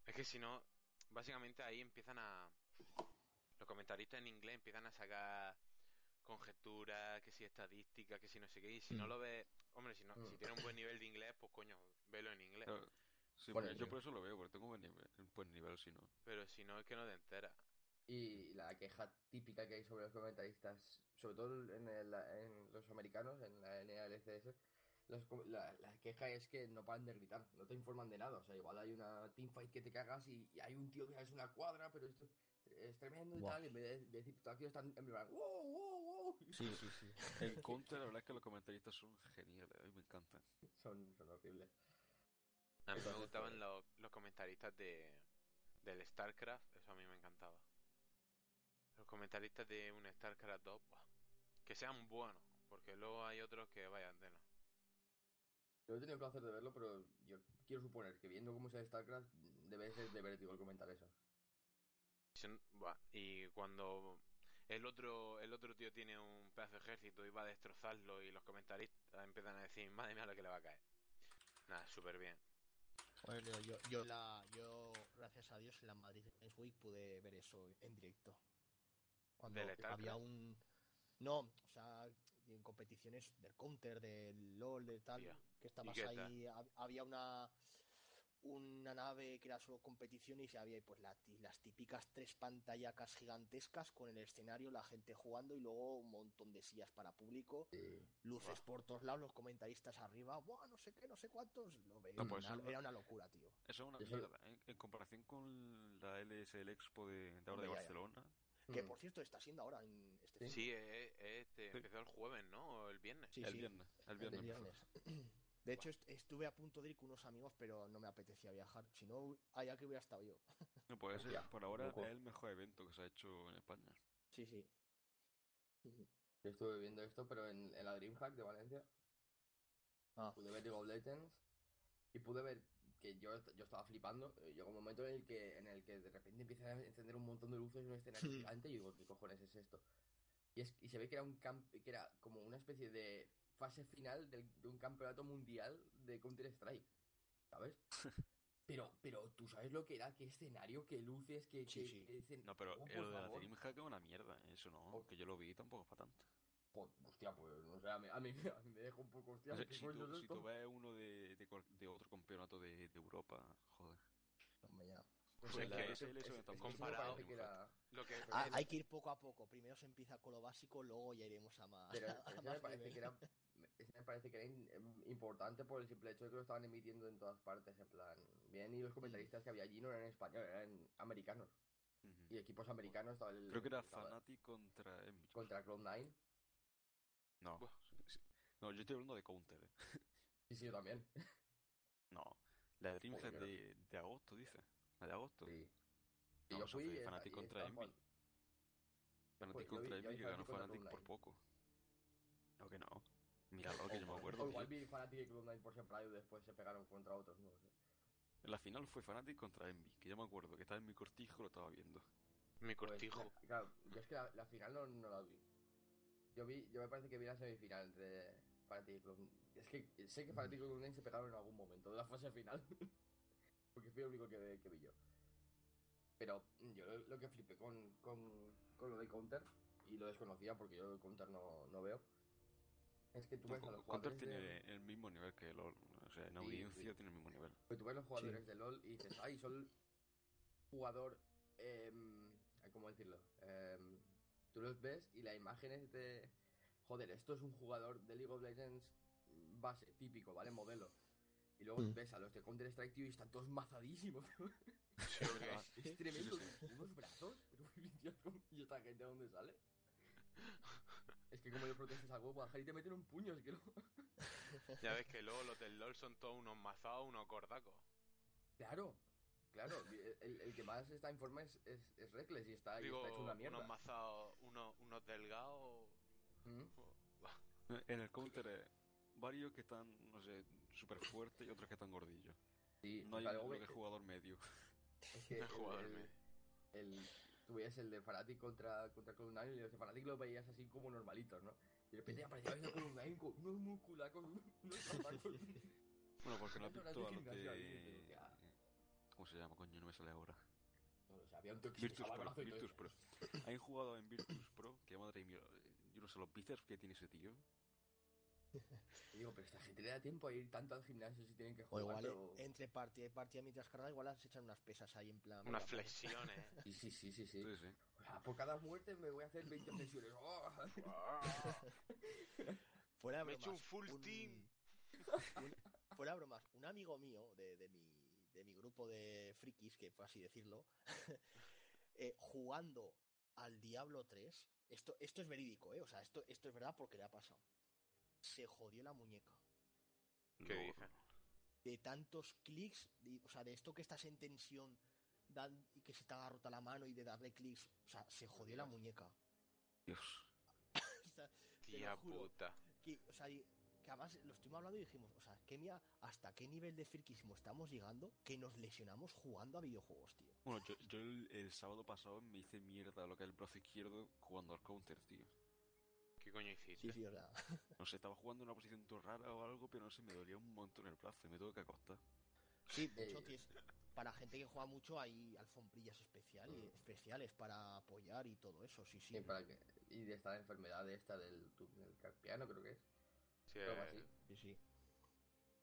Es que si no, básicamente ahí empiezan a. Los comentaristas en inglés empiezan a sacar conjeturas, que si estadística, que si no sé qué, y si no mm. lo ves, hombre, si no, si mm. tiene un buen nivel de inglés, pues coño, velo en inglés. sí, bueno, yo por eso lo veo, porque tengo un buen nivel, un buen nivel si no. Pero si no, es que no te enteras. Y la queja típica que hay sobre los comentaristas, sobre todo en, el, en los americanos, en la NLCS, la, la, queja es que no paran de gritar, no te informan de nada. O sea, igual hay una teamfight que te cagas y, y hay un tío que es una cuadra, pero esto es tremendo y tal, y en vez de, decir todo aquí están en plan, wow, wow, wow. Sí, sí, sí. El counter, la verdad es que los comentaristas son geniales, a mí me encantan. Son, son horribles. A mí me gustaban los, los comentaristas de, del StarCraft, eso a mí me encantaba. Los comentaristas de un StarCraft 2, que sean buenos, porque luego hay otros que vayan de no. Yo he tenido placer de verlo, pero yo quiero suponer que viendo cómo sea StarCraft, debe ser de vértigo comentar eso. Y cuando el otro el otro tío tiene un pedazo de ejército y va a destrozarlo y los comentaristas empiezan a decir, madre mía lo que le va a caer. Nada, súper bien. Bueno, yo, yo, la, yo, gracias a Dios, en la Madrid Games Week pude ver eso en directo. Cuando había un... No, o sea, en competiciones del Counter, del LOL, de tal, que estabas ahí, había una una nave que era solo competición y había pues las típicas tres pantallacas gigantescas con el escenario, la gente jugando y luego un montón de sillas para público, luces por todos lados, los comentaristas arriba, Buah, no sé qué, no sé cuántos, lo pues era una locura, tío. Eso es una mierda, ¿eh? en comparación con la LSL Expo de, ahora de Barcelona. Que mm. por cierto está siendo ahora en este Sí, eh, eh, este, empezó el jueves, ¿no? O el viernes. el viernes. El viernes. El viernes. De hecho, estuve a punto de ir con unos amigos, pero no me apetecía viajar. Si no, allá que hubiera estado yo. No, puede ser. Por ahora es el mejor evento que se ha hecho en España. Sí, sí. Yo estuve viendo esto, pero en, la Dreamhack de Valencia. Ah. Pude ver League of Legends y pude ver que yo, yo estaba flipando. Eh, llegó un momento en el que en el que de repente empieza a encender un montón de luces en un escenario gigante y digo, ¿qué cojones es esto? Y, es, y se ve que era un camp que era como una especie de fase final de, un campeonato mundial de Counter-Strike, ¿sabes? Pero, pero tú sabes lo que era, qué escenario, qué luces, qué... Sí, sí. no, pero oh, lo de la Dreamhack es una mierda, eso no, oh. yo lo vi tampoco es para tanto. Hostia, pues no sé, a mí, a mí, me deja un poco hostia. si, tú, si tú ves uno de, de, de otro campeonato de, de Europa, joder. Hombre, ya. Pues es que es, es, comparado. hay que ir poco a poco. Primero se empieza con lo básico, luego ya iremos a más. Pero me parece que era me parece que era importante por el simple hecho de que lo estaban emitiendo en todas partes, en plan, bien, y los comentaristas que había allí no eran españoles, eran americanos. Y equipos americanos estaba el... Creo que era Fanatic contra Contra Cloud9. No. No, yo estoy hablando de Counter. ¿eh? Sí, sí, yo también. No, la de Dreamhack de, de agosto, dice. La de agosto. Sí. No, yo fui, Fanatic contra Envy. Fanatic contra Envy que ganó Fanatic por poco. No, que no. Míralo, que yo me acuerdo. O igual vi Fnatic y Cloud9 por separado y después se pegaron contra otros, no sé. En la final fue Fnatic contra Envy, que yo me acuerdo que estaba en mi cortijo lo estaba viendo. Mi pues, cortijo. claro, yo es que la, final no, no, la vi. Yo vi, yo me parece que vi la semifinal entre Fnatic y Cloud9. Es que sé que Fnatic y Cloud9 se pegaron en algún momento de la fase final. Porque fui el único que, que vi yo. Pero yo lo, que flipé con, con, con, lo de Counter, y lo desconocía porque yo el Counter no, no veo, es que tú ves a los jugadores. tiene el mismo nivel que LOL. O sea, en audiencia tiene el mismo nivel. Pues tú ves los jugadores de LOL y dices, ay, son jugador. Eh, ¿Cómo decirlo? Eh, tú los ves y la imagen es de. Joder, esto es un jugador de League of Legends base, típico, ¿vale? Modelo. Y luego mm. ves a los de Counter Strike, tío, y están todos mazadísimos. es tremendo. Unos brazos. ¿Y esta gente de dónde sale? Es que como yo protestas algo, bajar y te meten un puño, es que no. ya ves que luego los del LOL son todos unos mazados, unos cordacos. Claro, claro, el, que más está en forma es, es, es Reckless y está, Digo, está hecho una mierda. Unos mazados, unos, unos delgados. ¿Mm? En el counter, eh, varios que están, no sé, súper fuertes y otros que están gordillos. Sí, no hay algo que jugador medio. Es que el, jugador medio. El, tú veías el de Fanatic contra, contra Cloud9 y los de Fanatic lo veías así como normalitos, ¿no? Y de repente aparecía el Cloud9 con unos músculos, con unos Bueno, porque no has visto a los de... ¿Cómo se llama, coño? No me sale ahora. No, o sea, había un Virtus Pro, Virtus Pro. ¿Hay jugado en Virtus Pro? Que madre mía, yo no sé los bíceps que tiene ese tío. digo, pero esta gente le da tiempo a ir tanto al gimnasio si tienen que jugar. O igual entre partida y partida mientras carga, igual se echan unas pesas ahí en plan. Unas flexiones. sí, sí, sí, sí, sí. por cada muerte me voy a hacer 20 flexiones. Fuera me he hecho un full team. fuera bromas, un amigo mío de, de, mi, de mi grupo de frikis, que fue así decirlo, eh, jugando al Diablo 3, esto, esto es verídico, ¿eh? O sea, esto, esto es verdad porque le ha pasado se jodió la muñeca. ¿Qué dice? De tantos clics, o sea, de esto que estás en tensión dan, y que se te haga rota la mano y de darle clics, o sea, se jodió la muñeca. Dios. Tía puta. Que, o sea, que además lo estuvimos hablando y dijimos, o sea, que mía, hasta qué nivel de friquismo estamos llegando que nos lesionamos jugando a videojuegos, tío. Bueno, yo, yo el, el, sábado pasado me hice mierda lo que es el brazo izquierdo jugando al counter, tío. ¿Qué coño hiciste? Sí, No sé, estaba jugando en una posición todo rara o algo, pero no sé, me dolía un montón el brazo y me tuve que acostar. Sí, de hecho, para gente que juega mucho hay alfombrillas especiales, mm. especiales para apoyar y todo eso, sí, sí. y de esta enfermedad esta del túnel carpiano, creo que es. Sí, así. sí, sí.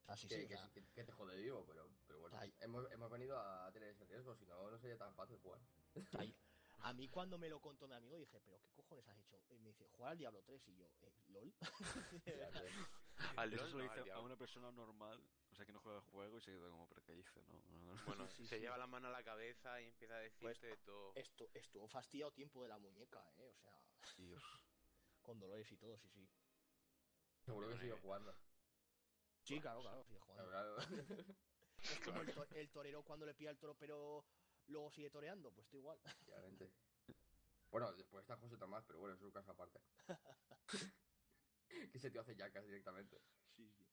Así que, sí, que, te jode digo, pero, pero bueno, hemos, hemos venido a tener ese riesgo, si no, no sería tan fácil jugar. A mí cuando me lo contó mi amigo dije, pero ¿qué cojones has hecho? Y me dice, jugar al Diablo 3 y yo, eh, ¿LOL? al LOL Eso lo dice a una persona normal, o sea que no juega el juego y se queda como, ¿pero qué dice? No, Bueno, se lleva la mano a la cabeza y empieza a decirte pues, de todo. Esto, estuvo fastidiado tiempo de la muñeca, ¿eh? O sea... Dios. Con dolores y todo, sí, sí. Seguro que sigue jugando. Sí, claro, claro, sigue jugando. Claro, es como el, el, torero cuando le pilla el toro, pero luego sigue toreando, pues está igual. Bueno, después está José Tomás, pero bueno, es su caso aparte. que se te hace yacas directamente. Sí, sí.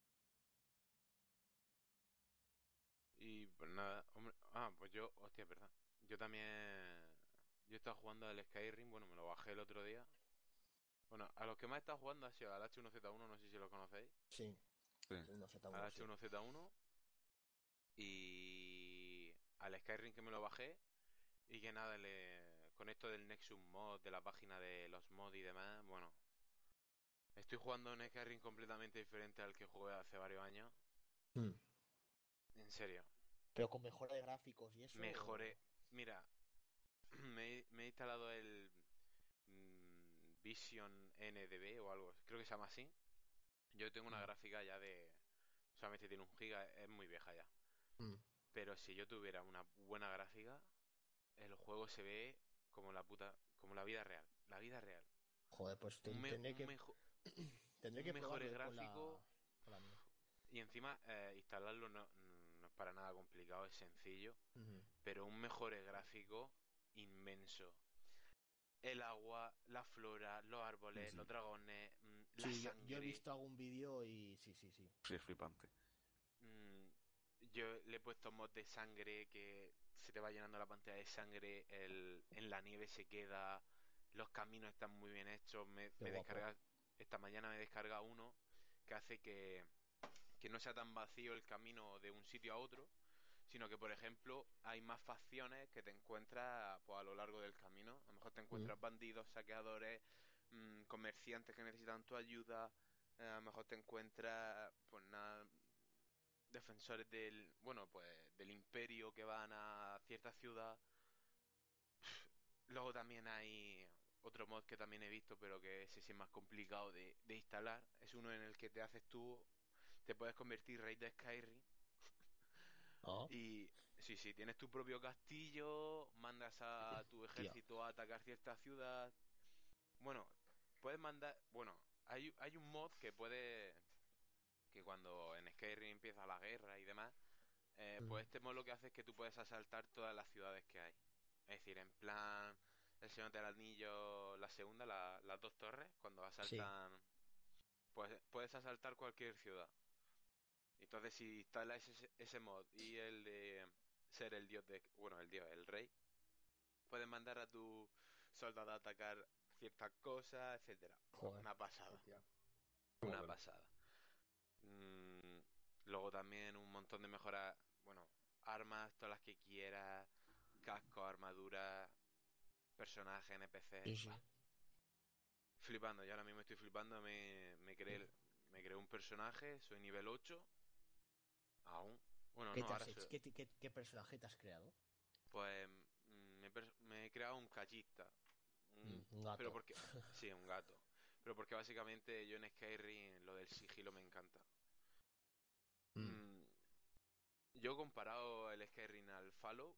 Y pues nada, hombre. Ah, pues yo, hostia, verdad. Yo también. Yo he estado jugando al Skyrim, bueno, me lo bajé el otro día. Bueno, a los que más he estado jugando ha sido al H1Z1, no sé si lo conocéis. Sí. sí. Al H1Z1. Y al Skyrim que me lo bajé. Y que nada, le con esto del Nexus Mod, de la página de los mods y demás, bueno. Estoy jugando un Skyrim completamente diferente al que jugué hace varios años. Hmm. En serio. Pero con mejora de gráficos y eso. Mejoré. Mira, me, he instalado el Vision NDB o algo, creo que se llama así. Yo tengo una hmm. gráfica ya de. Solamente tiene un giga, es muy vieja ya. Hmm. Pero si yo tuviera una buena gráfica, el juego se ve como la puta, como la vida real, la vida real. Joder, pues tendré que tendré que mejor gráfico y encima eh, instalarlo no, es para nada complicado, es sencillo, pero un mejor gráfico inmenso. El agua, la flora, los árboles, los dragones, mm, la sangre. Yo, he visto algún vídeo y sí, sí, sí. Sí, es flipante. Mm, yo le he puesto mod de sangre que se te va llenando la pantalla de sangre, el, en la nieve se queda, los caminos están muy bien hechos. Me, descarga, esta mañana me descarga uno que hace que, que no sea tan vacío el camino de un sitio a otro, sino que, por ejemplo, hay más facciones que te encuentras pues, a lo largo del camino. A lo mejor te encuentras mm. bandidos, saqueadores, mm, comerciantes que necesitan tu ayuda. Eh, a lo mejor te encuentras, pues nada, defensores del, bueno, pues del imperio que van a cierta ciudad. Luego también hay otro mod que también he visto, pero que ese sí es más complicado de, instalar. Es uno en el que te haces tú, te puedes convertir rey de Skyrim. Oh. Y sí, sí, tienes tu propio castillo, mandas a tu ejército a atacar cierta ciudad. Bueno, puedes mandar, bueno, hay, hay un mod que puede que cuando en Skyrim empieza la guerra y demás, Eh, pues este mod lo que hace es que tú puedes asaltar todas las ciudades que hay. Es decir, en plan, el Señor del Anillo, la segunda, las dos torres, cuando asaltan, pues puedes asaltar cualquier ciudad. Entonces, si instalas ese, ese mod y el de ser el dios de, bueno, el dios, el rey, puedes mandar a tu soldado a atacar ciertas cosas, etcétera. Una pasada. Una pasada. Mm, luego también un montón de mejoras, bueno, armas, todas las que quieras, casco, armadura, personaje, NPC. Flipando, yo ahora mismo estoy flipando, me, me creé me creé un personaje, soy nivel 8. Aún. Bueno, ¿Qué, no, ¿Qué, personaje te has creado? Pues mm, me, he creado un callista. Un, mm, gato. Pero porque, sí, un gato. Pero porque básicamente yo en Skyrim lo del sigilo me encanta. Mm. yo comparado el Skyrim al Fallout,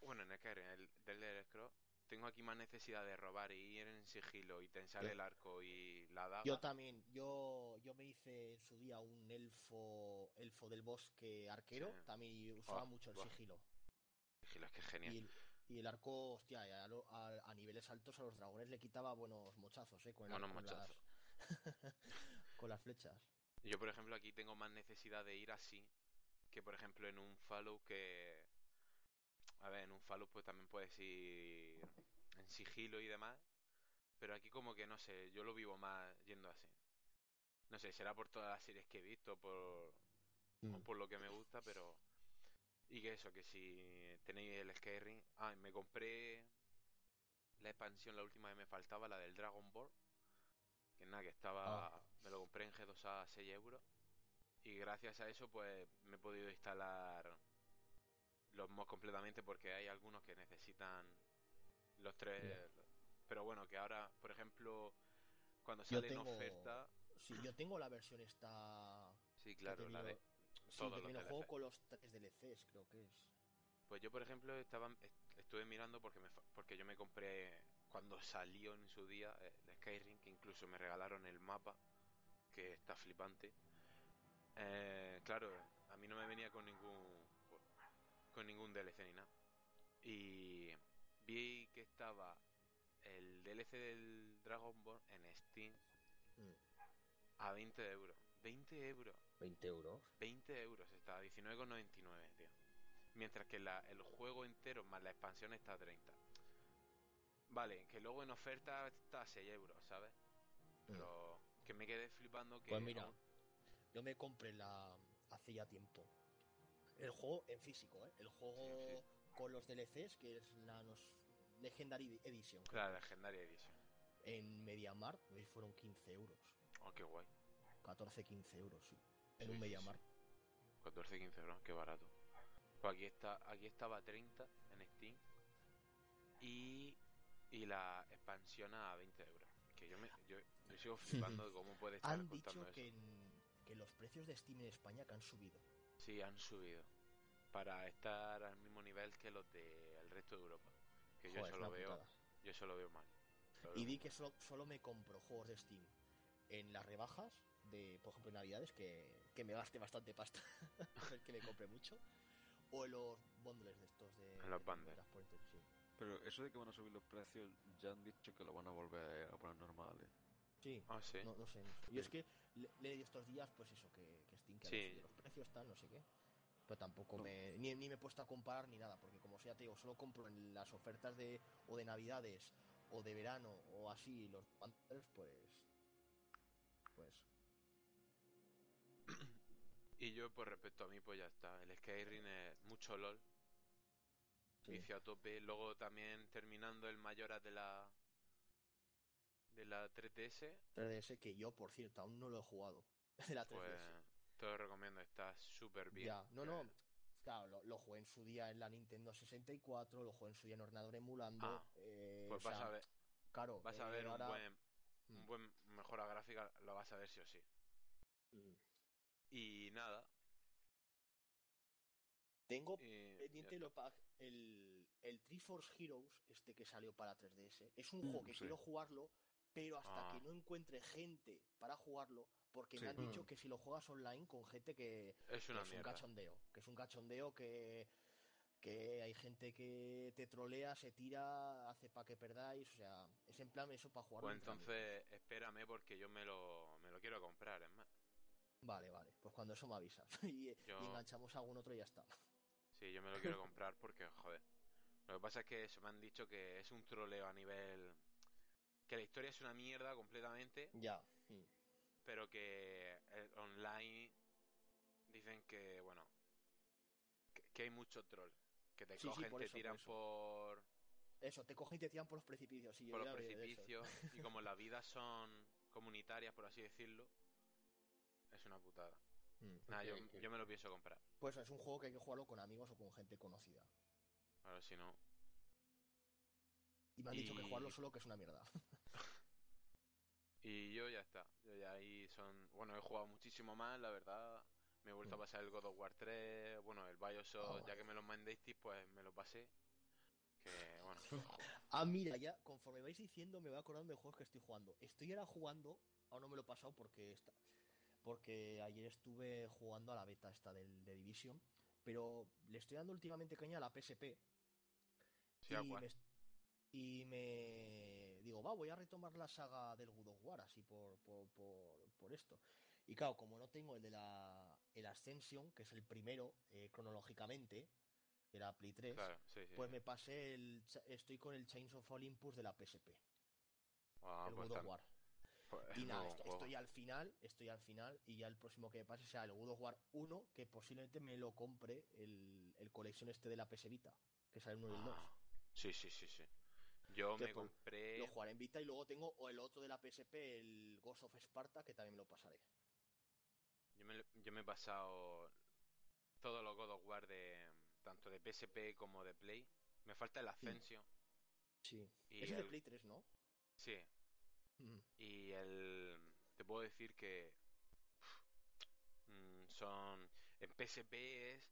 bueno, en Skyrim, el del Scrolls, tengo aquí más necesidad de robar y ir en sigilo y tensar el arco y la daga. Yo también, yo, yo me hice en su día un elfo elfo del bosque arquero, también usaba mucho el sigilo. Sigilo es que es genial. Y el, arco, hostia, a, niveles altos a los dragones le quitaba buenos mochazos, ¿eh? Con, buenos mochazos. con las flechas. Yo, por ejemplo, aquí tengo más necesidad de ir así que, por ejemplo, en un Fallout que a ver, en un Fallout pues también puedes ir en sigilo y demás. Pero aquí como que no sé, yo lo vivo más yendo así. No sé, será por todas las series que he visto, por, mm. por lo que me gusta, pero... Y que eso, que si tenéis el Skyrim... Ah, me compré la expansión, la última que me faltaba, la del Dragon Ball. Que nada, que estaba... Ah. Me lo compré en G2A a 6 euros. Y gracias a eso pues me he podido instalar los mods completamente porque hay algunos que necesitan los tres. Pero bueno, que ahora, por ejemplo, cuando sale en oferta. Sí, yo tengo la versión esta. Sí, claro, la de. Sí, todos los juego con los tres DLCs, creo que es. Pues yo, por ejemplo, estaba, estuve mirando porque, me, porque yo me compré cuando salió en su día eh, el Skyrim, que incluso me regalaron el mapa, que está flipante. Eh, claro, a mí no me venía con ningún con ningún DLC ni nada. Y vi que estaba el DLC del Dragon Ball en Steam mm. a 20 euros. 20 euros. 20 euros. 20 euros está, 19,99, tío. Mientras que la, el juego entero más la expansión está a 30. Vale, que luego en oferta está a 6 euros, ¿sabes? Mm. Pero que me quedé flipando que... Pues mira, yo me compré la hace ya tiempo el juego en físico, ¿eh? El juego con los DLCs, que es la Legendary Edition. La Legendary Edition. En MediaMarkt fueron 15 euros. Oh, qué guay. 14-15 euros, sí. En un MediaMarkt. 14-15 euros, qué barato. Pues aquí, está, aquí estaba 30 en Steam. Y, y la expansión a 20 euros. Que yo, me, yo, sigo flipando de cómo puede estar Han dicho Que, que los precios de Steam en España que han subido. Sí, han subido. Para estar al mismo nivel que los del resto de Europa. Que yo solo veo. Yo solo veo mal. y di que solo, solo, me compro juegos de Steam en las rebajas de, por ejemplo, en Navidades, que, que me gaste bastante pasta. que me compre mucho. O en los bundles de estos de. En los bundles. Pero eso de que van a subir los precios, ya han dicho que lo van a volver a poner normales. Sí, ah, sí. No, sé. Y es que leí estos días, pues eso, que, que Steam que los precios están, no sé qué. Pero tampoco me. Ni, ni, me he puesto a comparar ni nada, porque como sea, te digo, solo compro en las ofertas de o de Navidades o de verano o así los pantalones, pues. Pues. Y yo, por respecto a mí, pues ya está. El Skyrim es mucho LOL. Sí. a tope. Luego también terminando el Mayoras de la de la 3DS. 3DS que yo, por cierto, aún no lo he jugado. De la 3DS. Pues te lo recomiendo, está súper bien. Ya, no, no. Claro, lo, jugué en su día en la Nintendo 64, lo jugué en su día en ordenador emulando. Ah, eh, pues vas a ver. Claro, vas a ver un buen, un mm. buen mejora gráfica, lo vas a ver sí o sí. Mm. Y nada. Tengo pendiente lo el, el Triforce Heroes, este que salió para 3DS. Es un juego que quiero jugarlo, pero hasta que ah. no encuentre gente para jugarlo, porque me han dicho mm. que si lo juegas online con gente que es, un cachondeo, que es un cachondeo que que hay gente que te trolea, se tira, hace para que perdáis, o sea, es en plan eso para jugar. Pues entonces espérame porque yo me lo, me lo quiero comprar, es más. Vale, vale, pues cuando eso me avisas y, enganchamos a algún otro y ya está. Sí, yo me lo quiero comprar porque, joder, lo que pasa es que eso me han dicho que es un troleo a nivel... Que la historia es una mierda completamente. Ya. Pero que el online dicen que, bueno, que, hay mucho troll. Que te cogen, te tiran por, eso. te cogen y te tiran por los precipicios. por los precipicios. y como las vidas son comunitarias, por así decirlo, es una putada. Mm. yo, me lo pienso comprar. Pues es un juego que hay que jugarlo con amigos o con gente conocida. Ahora si no. Y me han dicho que jugarlo solo que es una mierda. y yo ya está. Yo ya ahí son. Bueno, he jugado muchísimo más, la verdad. Me he vuelto a mm. pasar el God of War 3. Bueno, el Bioshock, ah, ya que me lo mandasteis, pues me lo pasé. Que bueno. ah, mira, ya conforme vais diciendo, me voy acordando de juegos que estoy jugando. Estoy ahora jugando, aún no me lo he pasado porque está, porque ayer estuve jugando a la beta esta del, de Division, pero le estoy dando últimamente caña a la PSP. Sí, y, me, y me digo, va, voy a retomar la saga del God of War, así por, por, por, esto. Y claro, como no tengo el de la el Ascension, que es el primero eh, cronológicamente, que era Play 3, pues me pasé el. Estoy con el Chains of Olympus de la PSP. Ah, el pues God of War. Pues y nada, estoy, al final, estoy al final, y ya el próximo que me pase sea el God of War 1, que posiblemente me lo compre el, el colección este de la PS Vita, que sale el 1 y el 2. Ah, sí, sí, sí, sí. Yo me compré. Lo jugaré en Vita y luego tengo o el otro de la PSP, el Ghost of Sparta, que también me lo pasaré. Yo me, yo me he pasado todos los God of War de tanto de PSP como de Play. Me falta el Ascension. Sí. es el... de Play 3, ¿no? Sí, y el. Te puedo decir que. Mm, son. En PSP es.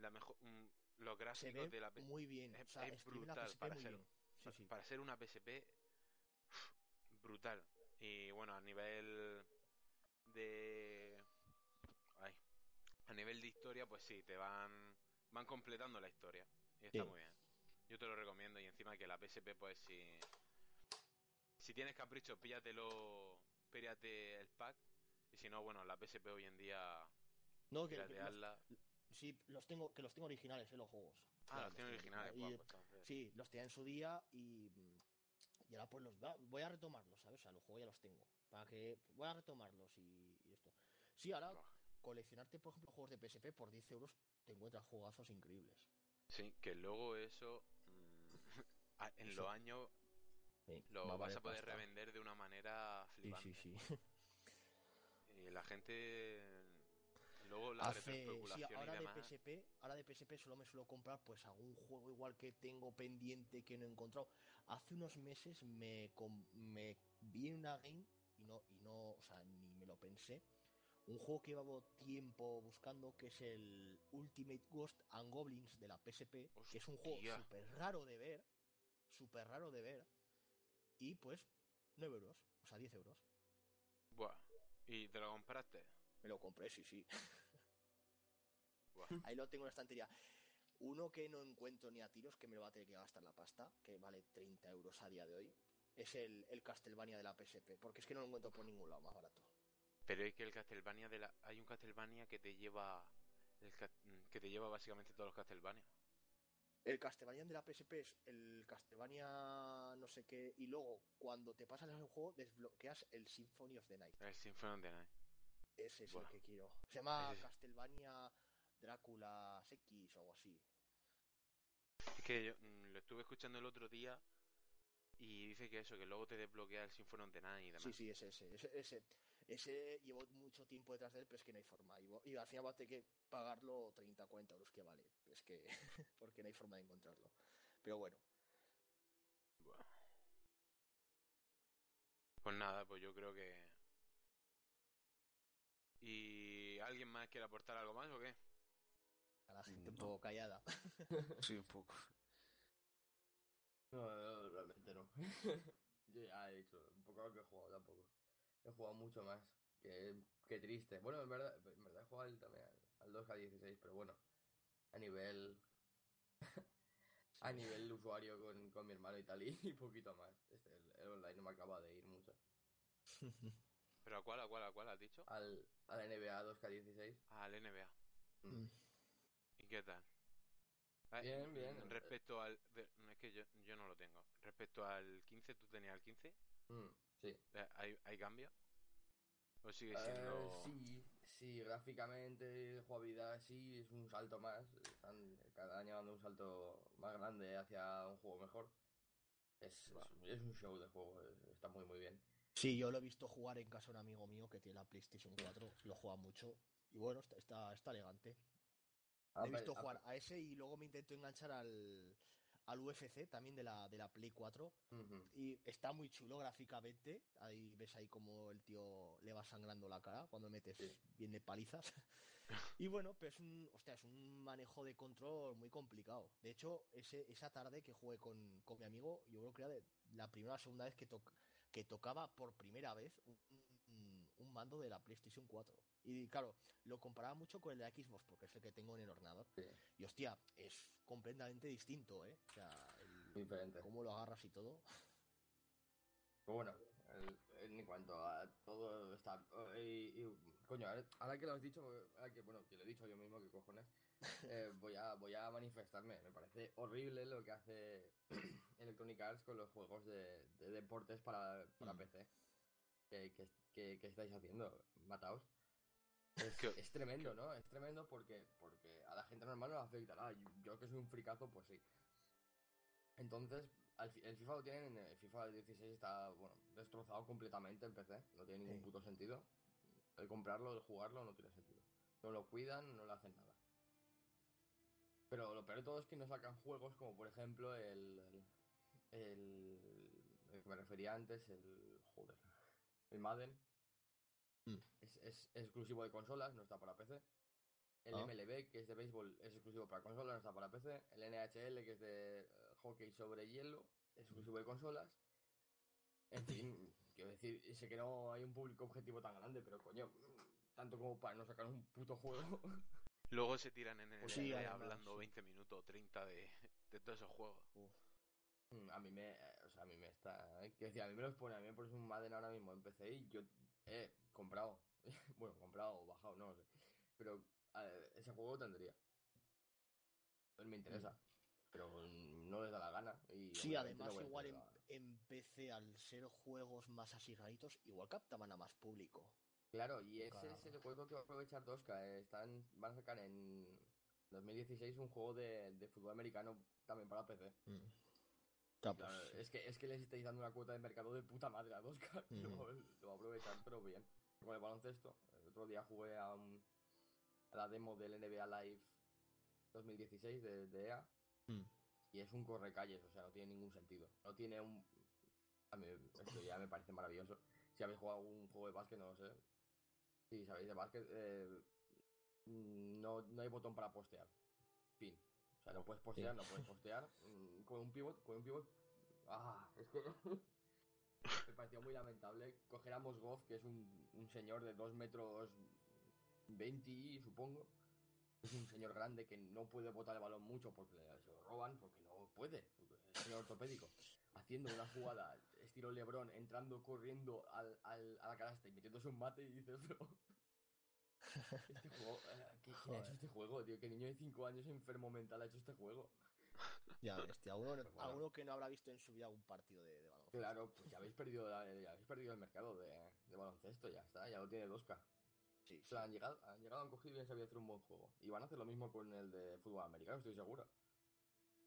La mejor. Mm, los gráficos de la PSP. Muy bien. Es, brutal. para, ser, para ser una PSP. Brutal. Y bueno, a nivel de. Ay. A nivel de historia, pues sí, te van. Van completando la historia. Y está muy bien. Yo te lo recomiendo. Y encima que la PSP, pues sí si tienes capricho, píllatelo, píllate el pack. Y si no, bueno, la PSP hoy en día. No, que, sí, los tengo, que los tengo originales, eh, los juegos. Ah, los tengo originales. Pues sí, los tenía en su día y. Y ahora pues los voy a retomarlos, ¿sabes? O sea, los juegos ya los tengo. Para que. Voy a retomarlos y, esto. Sí, ahora coleccionarte, por ejemplo, juegos de PSP por 10 euros, te encuentras jugazos increíbles. Sí, que luego eso. Mm, en los años lo vas a poder revender de una manera flipante. Sí, sí, sí. Y la gente luego la Hace, sí, ahora de PSP, ahora de PSP solo me suelo comprar pues algún juego igual que tengo pendiente que no he encontrado. Hace unos meses me, me vi en una game y no y no, o sea, ni me lo pensé. Un juego que llevaba tiempo buscando que es el Ultimate Ghost and Goblins de la PSP, que es un juego súper raro de ver, súper raro de ver y pues 9 euros, o sea, 10 euros. Buah, ¿y te lo compraste? Me lo compré, sí, sí. Ahí lo tengo en la estantería. Uno que no encuentro ni a tiros, que me lo va a tener que gastar la pasta, que vale 30 euros a día de hoy, es el, el Castlevania de la PSP, porque es que no lo encuentro por ningún lado más barato. Pero es que el Castlevania de la... Hay un Castlevania que te lleva... que te lleva básicamente todos los Castlevania. El Castlevania de la PSP es el Castlevania no sé qué, y luego cuando te pasas el juego desbloqueas el Symphony of the Night. El Symphony of the Night. Ese es el que quiero. Se llama Castlevania Drácula X o algo así. Es que yo mm, lo estuve escuchando el otro día y dice que eso, que luego te desbloquea el Symphony the Night y demás. Sí, sí, ese, ese, ese, ese. Ese llevo mucho tiempo detrás de él, pero es que no hay forma. Y, al final va a tener que pagarlo 30, 40 euros que vale. Es que. porque no hay forma de encontrarlo. Pero bueno. Pues nada, pues yo creo que. ¿Y alguien más quiere aportar algo más o qué? A la gente un poco callada. sí, un poco. No, realmente no. yo ya he dicho, un poco lo que he jugado tampoco. He jugado mucho más. Qué, triste. Bueno, en verdad, en verdad he jugado también al 2K16, pero bueno, a nivel a nivel usuario con, con, mi hermano y tal, y, poquito más. Este, el, online no me acaba de ir mucho. ¿Pero a cuál, a cuál, a cuál has dicho? Al, al NBA 2K16. Ah, al NBA. Mm. ¿Y qué tal? Bien, bien. Respecto al... es que yo, yo no lo tengo. Respecto al 15, ¿tú tenías el 15? Mm, sí. Eh, ¿Hay, ¿Hay cambio? ¿O sigue siendo...? Eh, sí, sí, gráficamente, jugabilidad, sí, es un salto más. Están cada año dando un salto más grande hacia un juego mejor. Es, es, un show de juego, está muy, muy bien. Sí, yo lo he visto jugar en casa de un amigo mío que tiene la PlayStation 4, lo juega mucho. Y bueno, está, está, está elegante. He visto jugar a ese y luego me intento enganchar al, al UFC también de la, de la Play 4 y está muy chulo gráficamente. Ahí ves ahí como el tío le va sangrando la cara cuando metes bien de palizas. y bueno, pues es un, hostia, es un manejo de control muy complicado. De hecho, ese, esa tarde que jugué con, con mi amigo, yo creo que era la primera o segunda vez que, que tocaba por primera vez un, un mando de la PlayStation 4. Y claro, lo comparaba mucho con el de Xbox, porque es el que tengo en el ordenador. Y hostia, es completamente distinto, ¿eh? O sea, Diferente. cómo lo agarras y todo. Pues bueno, en cuanto a todo está... Y, coño, ahora que lo has dicho, que, bueno, que lo he dicho yo mismo, que cojones, eh, voy, a, voy a manifestarme. Me parece horrible lo que hace Electronic Arts con los juegos de, deportes para, para mm. PC. Que, que, estáis haciendo? Mataos. Es, tremendo, ¿no? Es tremendo porque, porque a la gente normal no le afectará. Yo, que soy un fricazo, pues sí. Entonces, el FIFA lo tienen, el FIFA 16 está, bueno, destrozado completamente en PC. No tiene ningún puto sentido. El comprarlo, el jugarlo, no tiene sentido. No lo cuidan, no le hacen nada. Pero lo peor de todo es que no sacan juegos como, por ejemplo, el, el, el que me refería antes, el, joder, el Madden Mm. Es, exclusivo de consolas, no está para PC. El ah. MLB, que es de béisbol, es exclusivo para consolas, no está para PC. El NHL, que es de eh, hockey sobre hielo, es exclusivo de consolas. En fin, quiero decir, sé que no hay un público objetivo tan grande, pero coño, tanto como para no sacar un puto juego. Luego se tiran en el pues hablando 20 minutos, 30 de, de todos esos juegos. Mm, a mí me, eh, o sea, a mí me está, eh, quiero decir, a mí me los pone, a mí me pones un Madden ahora mismo en PC y yo, eh, comprado. bueno, comprado o bajado, no sé. Pero ese juego tendría. Pues me interesa. Pero no les da la gana. Y sí, además, igual en, PC, al ser juegos más así igual captaban a más público. Claro, y ese es el juego que va a aprovechar Tosca. Están, van a sacar en 2016 un juego de, fútbol americano también para PC. Mm. Es, que, es que les estáis dando una cuota de mercado de puta madre a Tosca. Mm. lo va a aprovechar, pero bien con el baloncesto. El otro día jugué a, la demo del NBA Live 2016 de, EA. Hmm. Y es un correcalles, o sea, no tiene ningún sentido. No tiene un. A mí, esto ya me parece maravilloso. Si habéis jugado un juego de básquet, no lo sé. Si sabéis de básquet, eh, no, no hay botón para postear. Fin. Sea, no puedes postear, no puedes postear. Mm, con un pivot, con un pivot. Ah, es que. me pareció muy lamentable coger a Mosgov, que es un, un señor de 2 metros 20, supongo. Es un señor grande que no puede botar el balón mucho porque se lo roban, porque no puede, es señor ortopédico. Haciendo una jugada estilo Lebron, entrando, corriendo al, al, a la canasta y metiéndose un mate y dices. Este juego, eh, ¿qué, ha hecho este juego, tío? ¿Qué niño de 5 años enfermo mental ha hecho este juego? Ya, este, a uno, que no habrá visto en su vida un partido de, baloncesto. Claro, pues ya habéis perdido, ya habéis perdido el mercado de, baloncesto, ya está, ya lo tiene 2K. Sí, o sea, han llegado, han llegado, han cogido y han sabido hacer un buen juego. Y van a hacer lo mismo con el de fútbol americano, estoy seguro.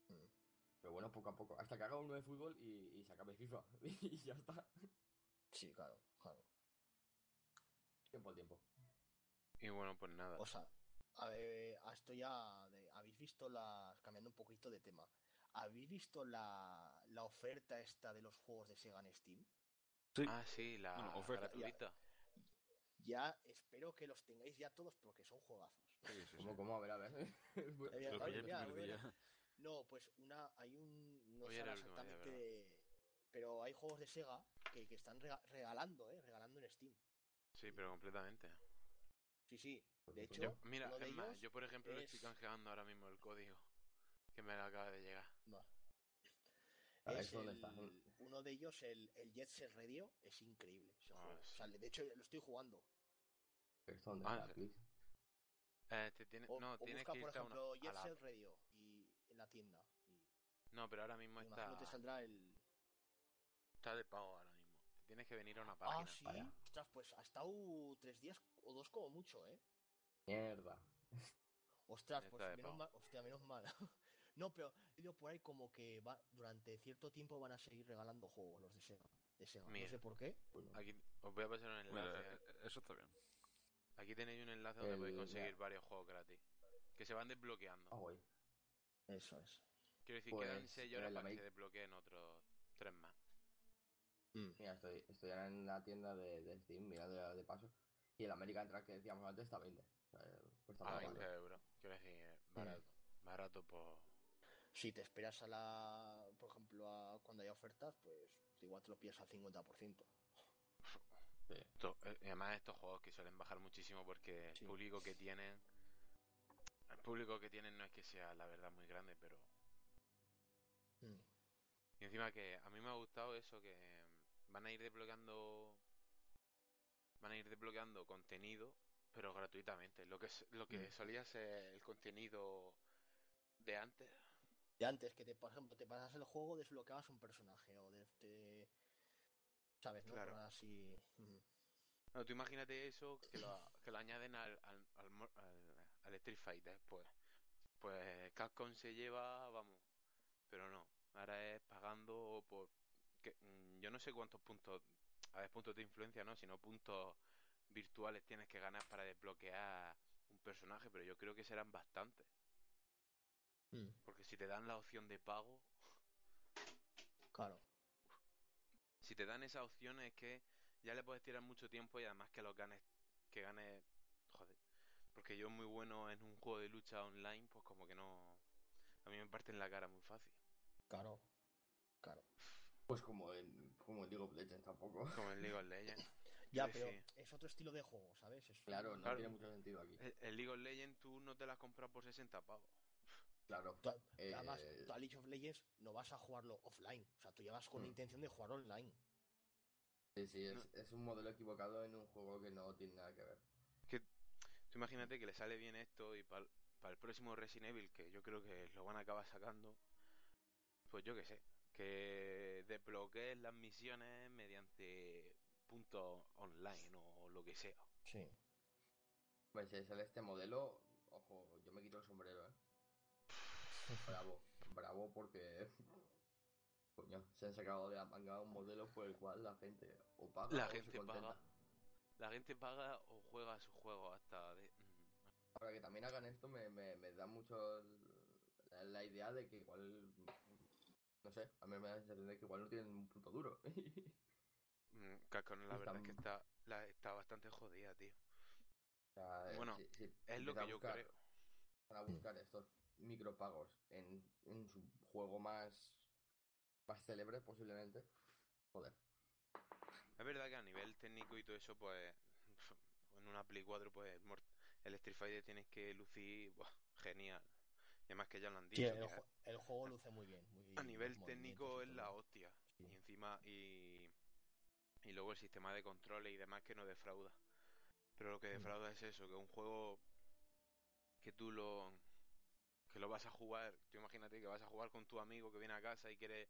Mm. Pero bueno, poco a poco. Hasta que haga uno de fútbol y, y se acabe FIFA. y ya está. Sí, claro, claro. Tiempo al tiempo. Y bueno, pues nada. O sea, a ver, esto ya. ¿Habéis visto las. cambiando un poquito de tema? ¿Habéis visto la, la oferta esta de los juegos de Sega en Steam? Sí. Ah, sí, la oferta gratuita. Ya, espero que los tengáis ya todos porque son juegazos. ¿Cómo, cómo? A ver, a ver. no, pues una, hay un, no sé exactamente pero hay juegos de Sega que, que están regalando, ¿eh? Regalando en Steam. Sí, pero completamente. Sí, sí. De hecho, mira, yo por ejemplo le estoy canjeando ahora mismo el código que me acaba de llegar. No. uno de ellos, el, el Jet Set Radio, es increíble. Ah, o sea, de hecho, lo estoy jugando. ¿Dónde ah, eh, te tiene, no, tienes que por ejemplo, Jet Set Radio y en la tienda. No, pero ahora mismo está. te saldrá el. Está de pago ahora tienes que venir a una página. Ah, sí. Ostras, pues ha estado tres días o dos como mucho, ¿eh? Mierda. Ostras, pues menos mal, hostia, menos mal. no, pero yo por ahí como que va, durante cierto tiempo van a seguir regalando juegos los de Sega. De Sega. no sé por qué. Aquí os voy a pasar un enlace. Eh, eso está bien. Aquí tenéis un enlace donde podéis conseguir varios juegos gratis. Que se van desbloqueando. Ah, guay. Eso es. Quiero decir, pues, quedan 6 horas para que se desbloqueen otros 3 más. Mm. Mira, estoy, estoy en la tienda de, de Steam, mirando de, de paso. Y el American Track que decíamos antes está 20. a 20 euros. Quiero decir, barato. Barato por. Si te esperas a la. Por ejemplo, a cuando haya ofertas, pues igual te lo pillas al 50%. Sí. Eh, además, estos juegos que suelen bajar muchísimo porque el público que tienen. El público que tienen no es que sea la verdad muy grande, pero. Mm. Y encima que a mí me ha gustado eso, que van a ir desbloqueando. Van a ir desbloqueando contenido pero gratuitamente. Lo que, lo que mm. solía ser el contenido de antes. De antes, que te, por ejemplo, te pasas el juego, desbloqueabas un personaje o de, ¿Sabes? ¿no? Claro. Así. No, tú imagínate eso, que lo, que lo añaden al, al, al, Street Fighter, pues. Pues Capcom se lleva, vamos. Pero no, ahora es pagando por. Que, mm, yo no sé cuántos puntos. A ver, puntos de influencia, ¿no? Sino puntos virtuales tienes que ganar para desbloquear un personaje, pero yo creo que serán bastantes. Hmm. Porque si te dan la opción de pago. Claro. Si te dan esa opción es que ya le puedes tirar mucho tiempo y además que lo ganes. Que ganes. Joder. Porque yo muy bueno en un juego de lucha online, pues como que no. A mí me parte en la cara muy fácil. Claro. Claro. Pues como en, como en League of Legends tampoco. Como en League of Legends. Ya, pero es otro estilo de juego, ¿sabes? claro, no tiene mucho sentido aquí. El, League of Legends tú no te la compras por 60 pavos. Claro. Eh, además, tú a League of Legends no vas a jugarlo offline. O sea, tú llevas con la mm. intención de jugar online. Sí, sí, es, un modelo equivocado en un juego que no tiene nada que ver. Que, tú imagínate que le sale bien esto y para el próximo Resident Evil, que yo creo que lo van a acabar sacando, pues yo qué sé, que desbloquees las misiones mediante punto online o lo que sea. Sí. Pues si sale este modelo, ojo, yo me quito el sombrero, ¿eh? bravo, bravo porque coño, se han sacado de la manga un modelo por el cual la gente o paga la o gente paga. La gente paga o juega su juego hasta de... Ahora que también hagan esto me, me, me da mucho la, idea de que igual no sé, a mí me da la sensación de que igual no tienen un punto duro. Mm, la verdad es que está, la, está bastante jodida, tío. Eh, bueno, es lo que yo creo. Para buscar estos micropagos en, en su juego más, más célebre, posiblemente. Joder. Es verdad que a nivel técnico y todo eso, pues. En una Play 4, pues. El Street Fighter tienes que lucir. genial. Además que ya lo han dicho. el, juego luce muy bien. a nivel técnico es la hostia. Y encima. Y y luego el sistema de controles y demás que no defrauda. Pero lo que mm. defrauda es eso, que un juego que tú lo que lo vas a jugar, tú imagínate que vas a jugar con tu amigo que viene a casa y quiere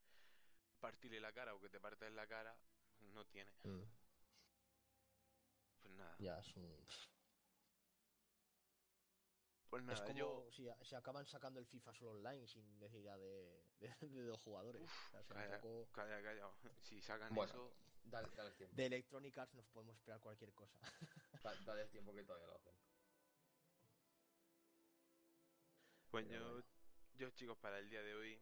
partirle la cara o que te partes la cara, no tiene. Mm. Pues nada. Ya es un pues nada, es como si, si, acaban sacando el FIFA solo online sin necesidad de, de, dos jugadores. calla, calla, calla, Si sacan eso, Dale, dale tiempo. De Electronic Arts nos podemos esperar cualquier cosa. dale tiempo que todavía lo hacen. Bueno, yo, chicos, para el día de hoy,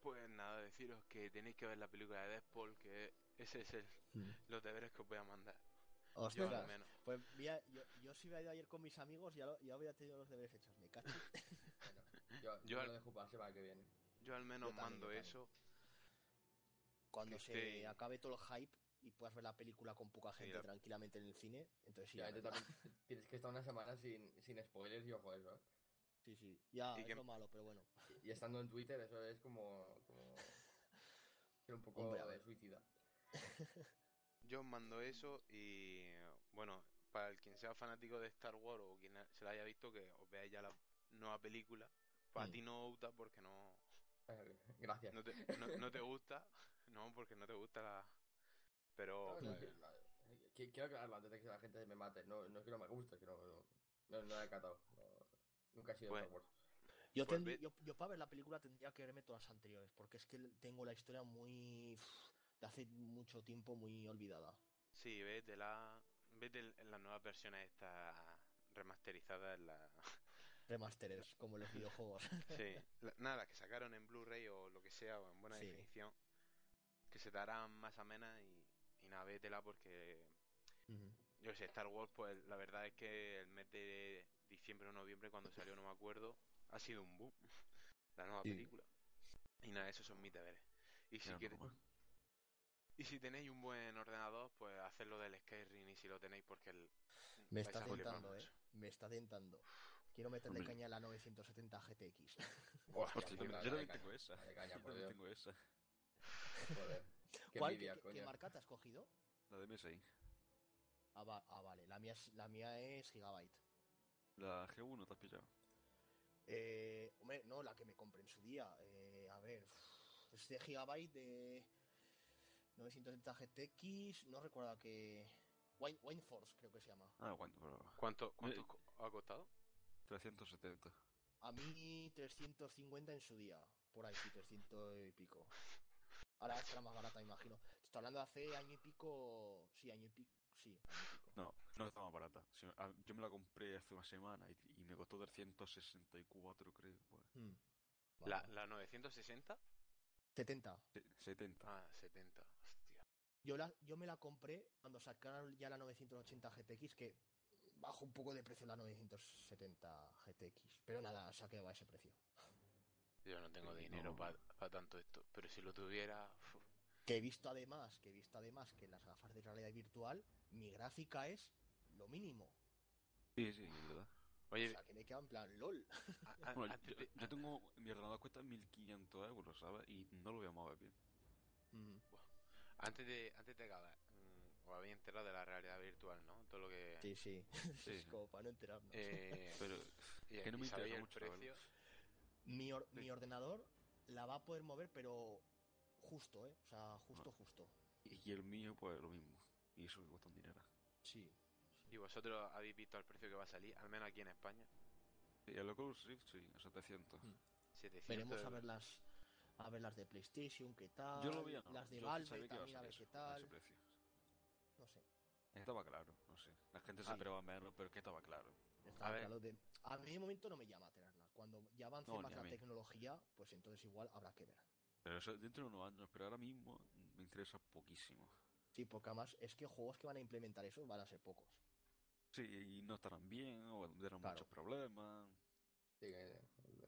pues nada, deciros que tenéis que ver la película de Deadpool, que ese es el, mm. los deberes que os voy a mandar. Ostras, yo, al menos. Pues mira, yo, yo si me he ido ayer con mis amigos, ya, lo, ya había tenido los deberes hechos, me cacho. bueno, yo, yo, lo dejo para la semana que viene. Yo al menos mando eso Cuando se acabe todo el hype y puedas ver la película con poca gente tranquilamente en el cine, entonces sí. también tienes que estar una semana sin, sin spoilers y ojo eso, ¿eh? Sí, sí, ya es lo malo, pero bueno. Y, estando en Twitter, eso es como. como... un poco de suicida. Yo os mando eso y. Bueno, para el quien sea fanático de Star Wars o quien se la haya visto, que os veáis ya la nueva película. Pues a mm. ti no gusta porque no. Eh, gracias. No te, no, te gusta, no, porque no te gusta la. Pero. quiero aclararlo antes de que la gente me mate. No, no es que no me guste, es que no, no, no, he catado. nunca he sido pues, Star Wars. Yo, pues yo, yo, para ver la película tendría que verme todas las anteriores, porque es que tengo la historia muy. De hace mucho tiempo muy olvidada. Sí, ves de la. ves de en las nuevas versiones esta remasterizada en la. Remasteres, como los videojuegos. sí, nada, que sacaron en Blu-ray o lo que sea, o en buena definición, que se darán más amenas y, y nada, vétela porque. Yo sé, Star Wars, pues la verdad es que el mes de diciembre o noviembre, cuando salió, no me acuerdo, ha sido un boom. La nueva película. Y nada, esos son mis deberes. Y si quieres. Y si tenéis un buen ordenador, pues hacedlo del Skyrim y si lo tenéis porque el... Me está tentando, eh. Me está tentando. Quiero meterle caña a la 970 GTX. Hostia, yo, también tengo esa. yo también tengo esa. Joder. Qué, ¿Cuál, qué, marca te has cogido? La de MSI. Ah, ah, vale. La mía, es, la mía es Gigabyte. ¿La G1 te has pillado? Eh, hombre, no, la que me compré en su día. Eh, a ver, es de Gigabyte de 970 GTX. No recuerdo que. Wine, Force creo que se llama. Ah, ¿cuánto, ¿Cuánto, cuánto ha costado? 370. A mí 350 en su día. Por ahí sí, 300 y pico. Ahora estará más barata, imagino. Estoy hablando de hace año y pico. Sí, año y pico. Sí, año y pico. No, no está más barata. Yo me la compré hace una semana y, me costó 364, creo. Pues. Hmm. ¿La, ¿La 960? 70. 70. Ah, 70. Yo, la, yo me la compré cuando sacaron ya la 980 GTX, que bajo un poco de precio la 970 GTX. Pero nada, se ha quedado a ese precio. Yo no tengo dinero para tanto esto, pero si lo tuviera... Que he visto además, que he visto además que las gafas de realidad virtual, mi gráfica es lo mínimo. Sí, sí, es verdad. Oye, o sea, que me queda en plan LOL. yo, tengo, mi ordenador cuesta 1500 euros, ¿sabes? Y no lo voy a mover bien. Antes de, antes de acabar, os habéis enterado de la realidad virtual, ¿no? Todo lo que... Sí, sí, es como para no enterarnos. Eh, pero que no me interesa mucho precio. Mi, mi ordenador la va a poder mover, pero justo, ¿eh? O sea, justo, ah. justo. Y el mío, pues lo mismo. Y eso me cuesta un dinero. Sí. ¿Y vosotros habéis visto el precio que va a salir, al menos aquí en España? Sí, el Oculus Rift, sí, a 700. 700 Veremos a ver las a ver las de PlayStation, qué tal. Yo lo vi, Las de Valve también, a ver qué tal. No sé. Estaba claro, no sé. La gente siempre va a verlo, pero que estaba claro. a, ver. de... a mí de momento no me llama a tenerla. Cuando ya avance más la tecnología, pues entonces igual habrá que ver. Pero eso dentro de unos años, pero ahora mismo me interesa poquísimo. Sí, porque además es que juegos que van a implementar eso van a ser pocos. Sí, y no estarán bien, o tendrán muchos problemas.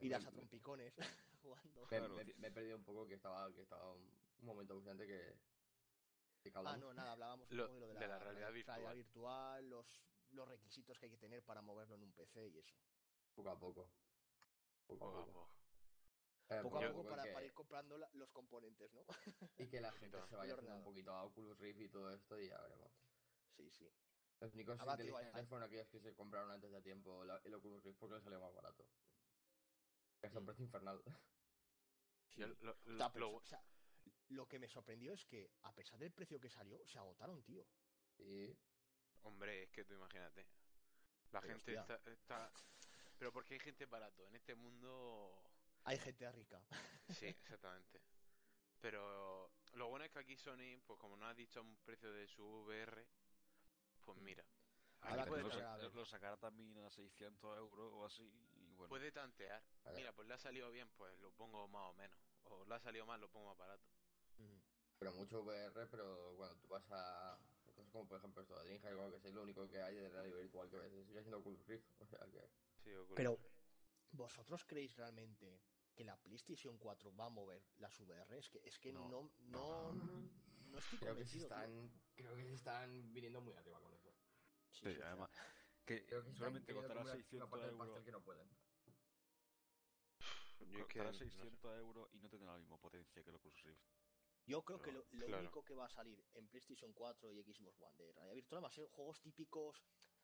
Irás a trompicones jugando. Me, he perdido un poco que estaba, que estaba un, momento ausente que, Ah, no, nada, hablábamos lo, de, la, realidad, virtual. los, los requisitos que hay que tener para moverlo en un PC y eso. Poco a poco. Poco a poco. Eh, poco, a poco, para, ir comprando los componentes, ¿no? y que la gente se vaya haciendo un poquito a Oculus Rift y todo esto y ya veremos. Sí, sí. Los únicos inteligentes fueron aquellos que se compraron antes de tiempo el Oculus Rift porque les salió más barato. Es un precio infernal. lo, lo que me sorprendió es que, a pesar del precio que salió, se agotaron, tío. Sí. Hombre, es que tú imagínate. La gente está, Pero porque hay gente barato. En este mundo. Hay gente rica. Sí, exactamente. Pero lo bueno es que aquí Sony, pues como no ha dicho un precio de su VR, pues mm. mira. Ahora puede lo, lo, sacará también a 600 euros o así. Y bueno. Puede tantear. Mira, pues le ha salido bien, pues lo pongo más o menos. O le ha salido mal, lo pongo más barato. Pero mucho VR, pero cuando tú vas a cosas como por ejemplo esto de Dreamhack como que es lo único que hay de radio virtual que ves, sigue siendo Oculus Rift, o sea que... Pero, ¿vosotros creéis realmente que la PlayStation 4 va a mover las VR, es que, es que no, no, no, no, estoy creo convencido. Que están, creo que se están viniendo muy arriba con eso. Sí, además. Que, creo que solamente costará 600 euros. Que no pueden. Yo costará 600 euros y no tendrá la misma potencia que el Oculus Rift. Yo creo que lo, único que va a salir en PlayStation 4 y Xbox One de realidad virtual va a ser juegos típicos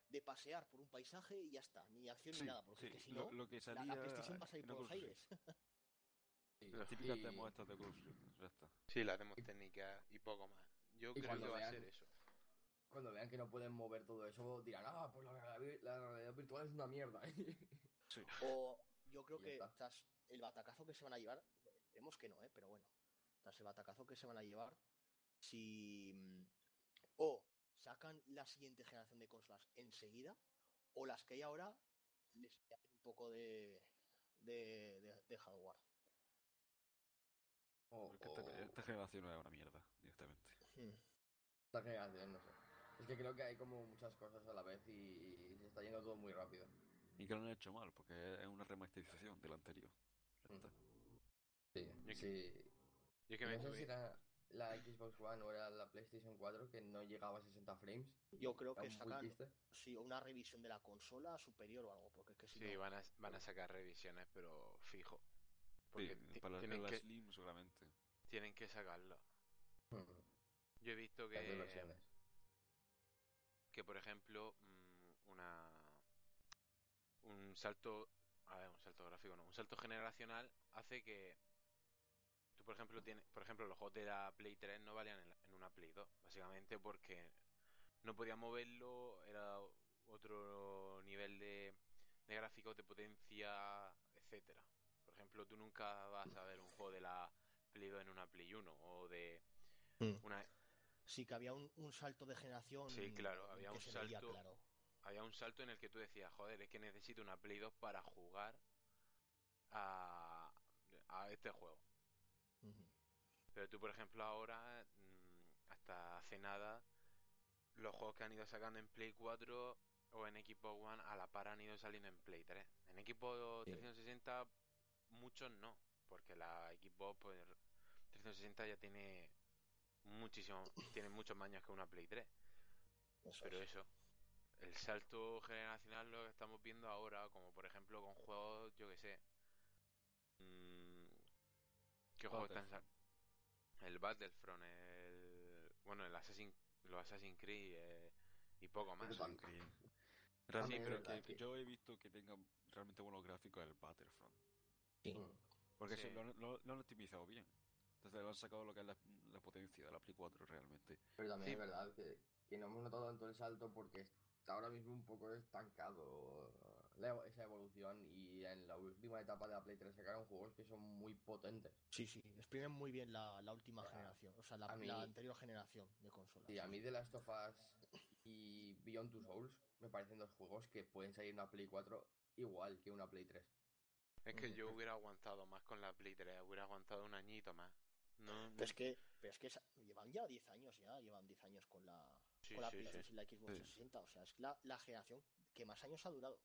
de pasear por un paisaje y ya está, ni acción ni nada, porque si no, lo, que salía la, PlayStation va a salir por los aires. Sí, las típicas demos estas de Oculus ya está. Sí, las demos técnicas y poco más. Yo creo que va a ser eso. Cuando vean que no pueden mover todo eso, dirán, ah, pues la realidad, virtual es una mierda. sí. O yo creo que tras el batacazo que se van a llevar, esperemos que no, ¿eh? pero bueno, tras el batacazo que se van a llevar, si mm, o sacan la siguiente generación de consolas enseguida, o las que hay ahora les hacen un poco de, de, de, hardware. esta, generación no es una mierda, directamente. Hmm. Esta generación, no sé. Es que creo que hay como muchas cosas a la vez y, se está yendo todo muy rápido. Y que lo han hecho mal, porque es una remasterización del anterior. Hmm. Sí, sí. Yo que no sé si era la Xbox One o era la PlayStation 4 que no llegaba a 60 frames. Yo creo que sacan sí, una revisión de la consola superior o algo. Porque es que si sí, van, a, van a sacar revisiones, pero fijo. Porque para tienen que, Slim seguramente. Tienen que sacarlo. Yo he visto que. Que por ejemplo, mm, una. Un salto. A ver, un salto gráfico, no. Un salto generacional hace que por ejemplo, tiene, por ejemplo, los juegos de la Play 3 no valían en, una Play 2, básicamente porque no podía moverlo, era otro nivel de, de gráficos, de potencia, etcétera. Por ejemplo, tú nunca vas a ver un juego de la Play 2 en una Play 1 o de hmm. una Sí, que había un, salto de generación. Sí, claro, había un salto. Había un salto en el que tú decías, joder, es que necesito una Play 2 para jugar a, a este juego. Pero tú, por ejemplo, ahora, mm, hasta hace nada, los juegos que han ido sacando en Play 4 o en Equipo One a la par han ido saliendo en Play 3. En Equipo 360 muchos no, porque la Xbox pues, 360 ya tiene muchísimo, tiene muchos más años que una Play 3. Pero eso, el salto generacional lo que estamos viendo ahora, como por ejemplo con juegos, yo que sé, mmm, ¿qué juegos están el Battlefront, el. Bueno, el Assassin, los Assassin's Creed eh, y poco más. Pero sí, pero que, yo he visto que tenga realmente buenos gráficos el Battlefront. Sí. Mm. Porque lo, han optimizado bien. Entonces le han sacado lo que es la, potencia de la Play 4 realmente. Pero también es verdad que, que no hemos notado tanto el salto porque está ahora mismo un poco estancado esa evolución y en la última etapa de la Play 3 sacaron juegos que son muy potentes. Sí, sí, exprimen muy bien la, la última generación, o sea, la, anterior generación de consolas. Sí, a mí de Last of Us y Beyond Two Souls me parecen dos juegos que pueden salir en una Play 4 igual que una Play 3. Es que yo hubiera aguantado más con la Play 3, hubiera aguantado un añito más. No, pero, es que, pero es que llevan ya 10 años ya, llevan 10 años con la, con la Play 3 y la Xbox 360, o sea, es la, la generación que más años ha durado.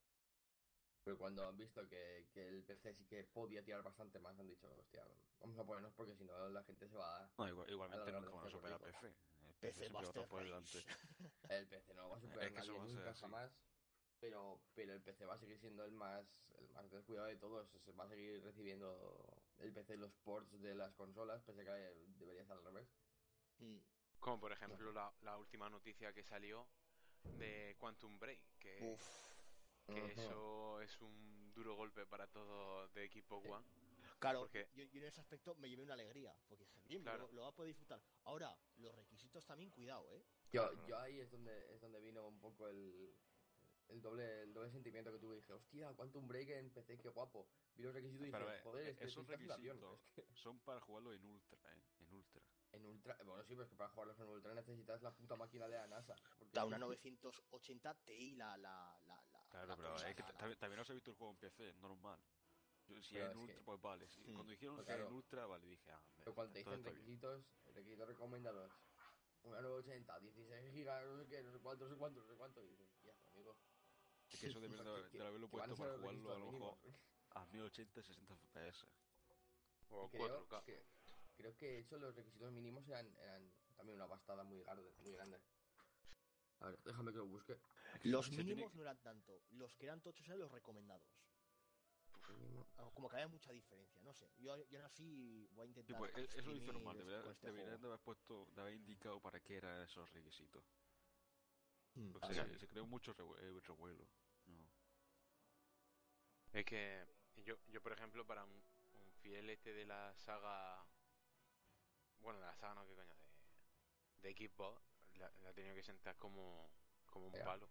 Pero cuando han visto que, que, el PC sí que podía tirar bastante más, han dicho, hostia, vamos a ponernos porque si no la gente se va a. No, igualmente nunca van a superar PC. El PC, PC va a por delante. El PC no va a superar nadie nunca jamás. Pero, pero el PC va a seguir siendo el más, el más descuidado de todos. Se va a seguir recibiendo el PC los ports de las consolas, pese a que debería ser al revés. Como por ejemplo la, la última noticia que salió de Quantum Break, que que eso es un duro golpe para todo de equipo One. Claro, porque... yo, en ese aspecto me llevé una alegría, porque dije, bien, lo, va a poder disfrutar. Ahora, los requisitos también, cuidado, ¿eh? Yo, yo ahí es donde, es donde vino un poco el, el doble, el doble sentimiento que tuve. Dije, hostia, un Break en PC, qué guapo. Vi los requisitos y dije, joder, es que esos requisitos son para jugarlo en Ultra, ¿eh? En Ultra. En Ultra, bueno, sí, pero es que para jugarlos en Ultra necesitas la puta máquina de la NASA. Da una 980 Ti la, la, la, Claro, pero es que también, no se ha visto el juego en PC, normal. Si es en Ultra, pues vale. Cuando dijeron pues que era en Ultra, vale, dije, ah, Pero cuando te dicen requisitos, requisitos recomendados, una 980, 16 gigas, no sé qué, no sé cuánto, no sé cuánto, no sé cuánto, y dices, ya, amigo. Es que eso debe de, haberlo puesto para jugarlo a lo mejor a 1080, 60 FPS. O 4K. Creo que de hecho los requisitos mínimos eran, eran también una pastada muy grande, muy grande. A ver, déjame que lo busque. Los mínimos no eran tanto, los que eran tochos eran los recomendados. Ah, como que había mucha diferencia, no sé. Yo, yo así voy a intentar. pues, eso lo hizo normal, deberían este de haber puesto, de haber indicado para qué eran esos requisitos. Hmm, se, creó mucho eh, revuelo. Es que yo, yo, por ejemplo, para un, fiel este de la saga. Bueno, de la saga no, qué coño, de, de Xbox, la, la he tenido que sentar como, como un palo.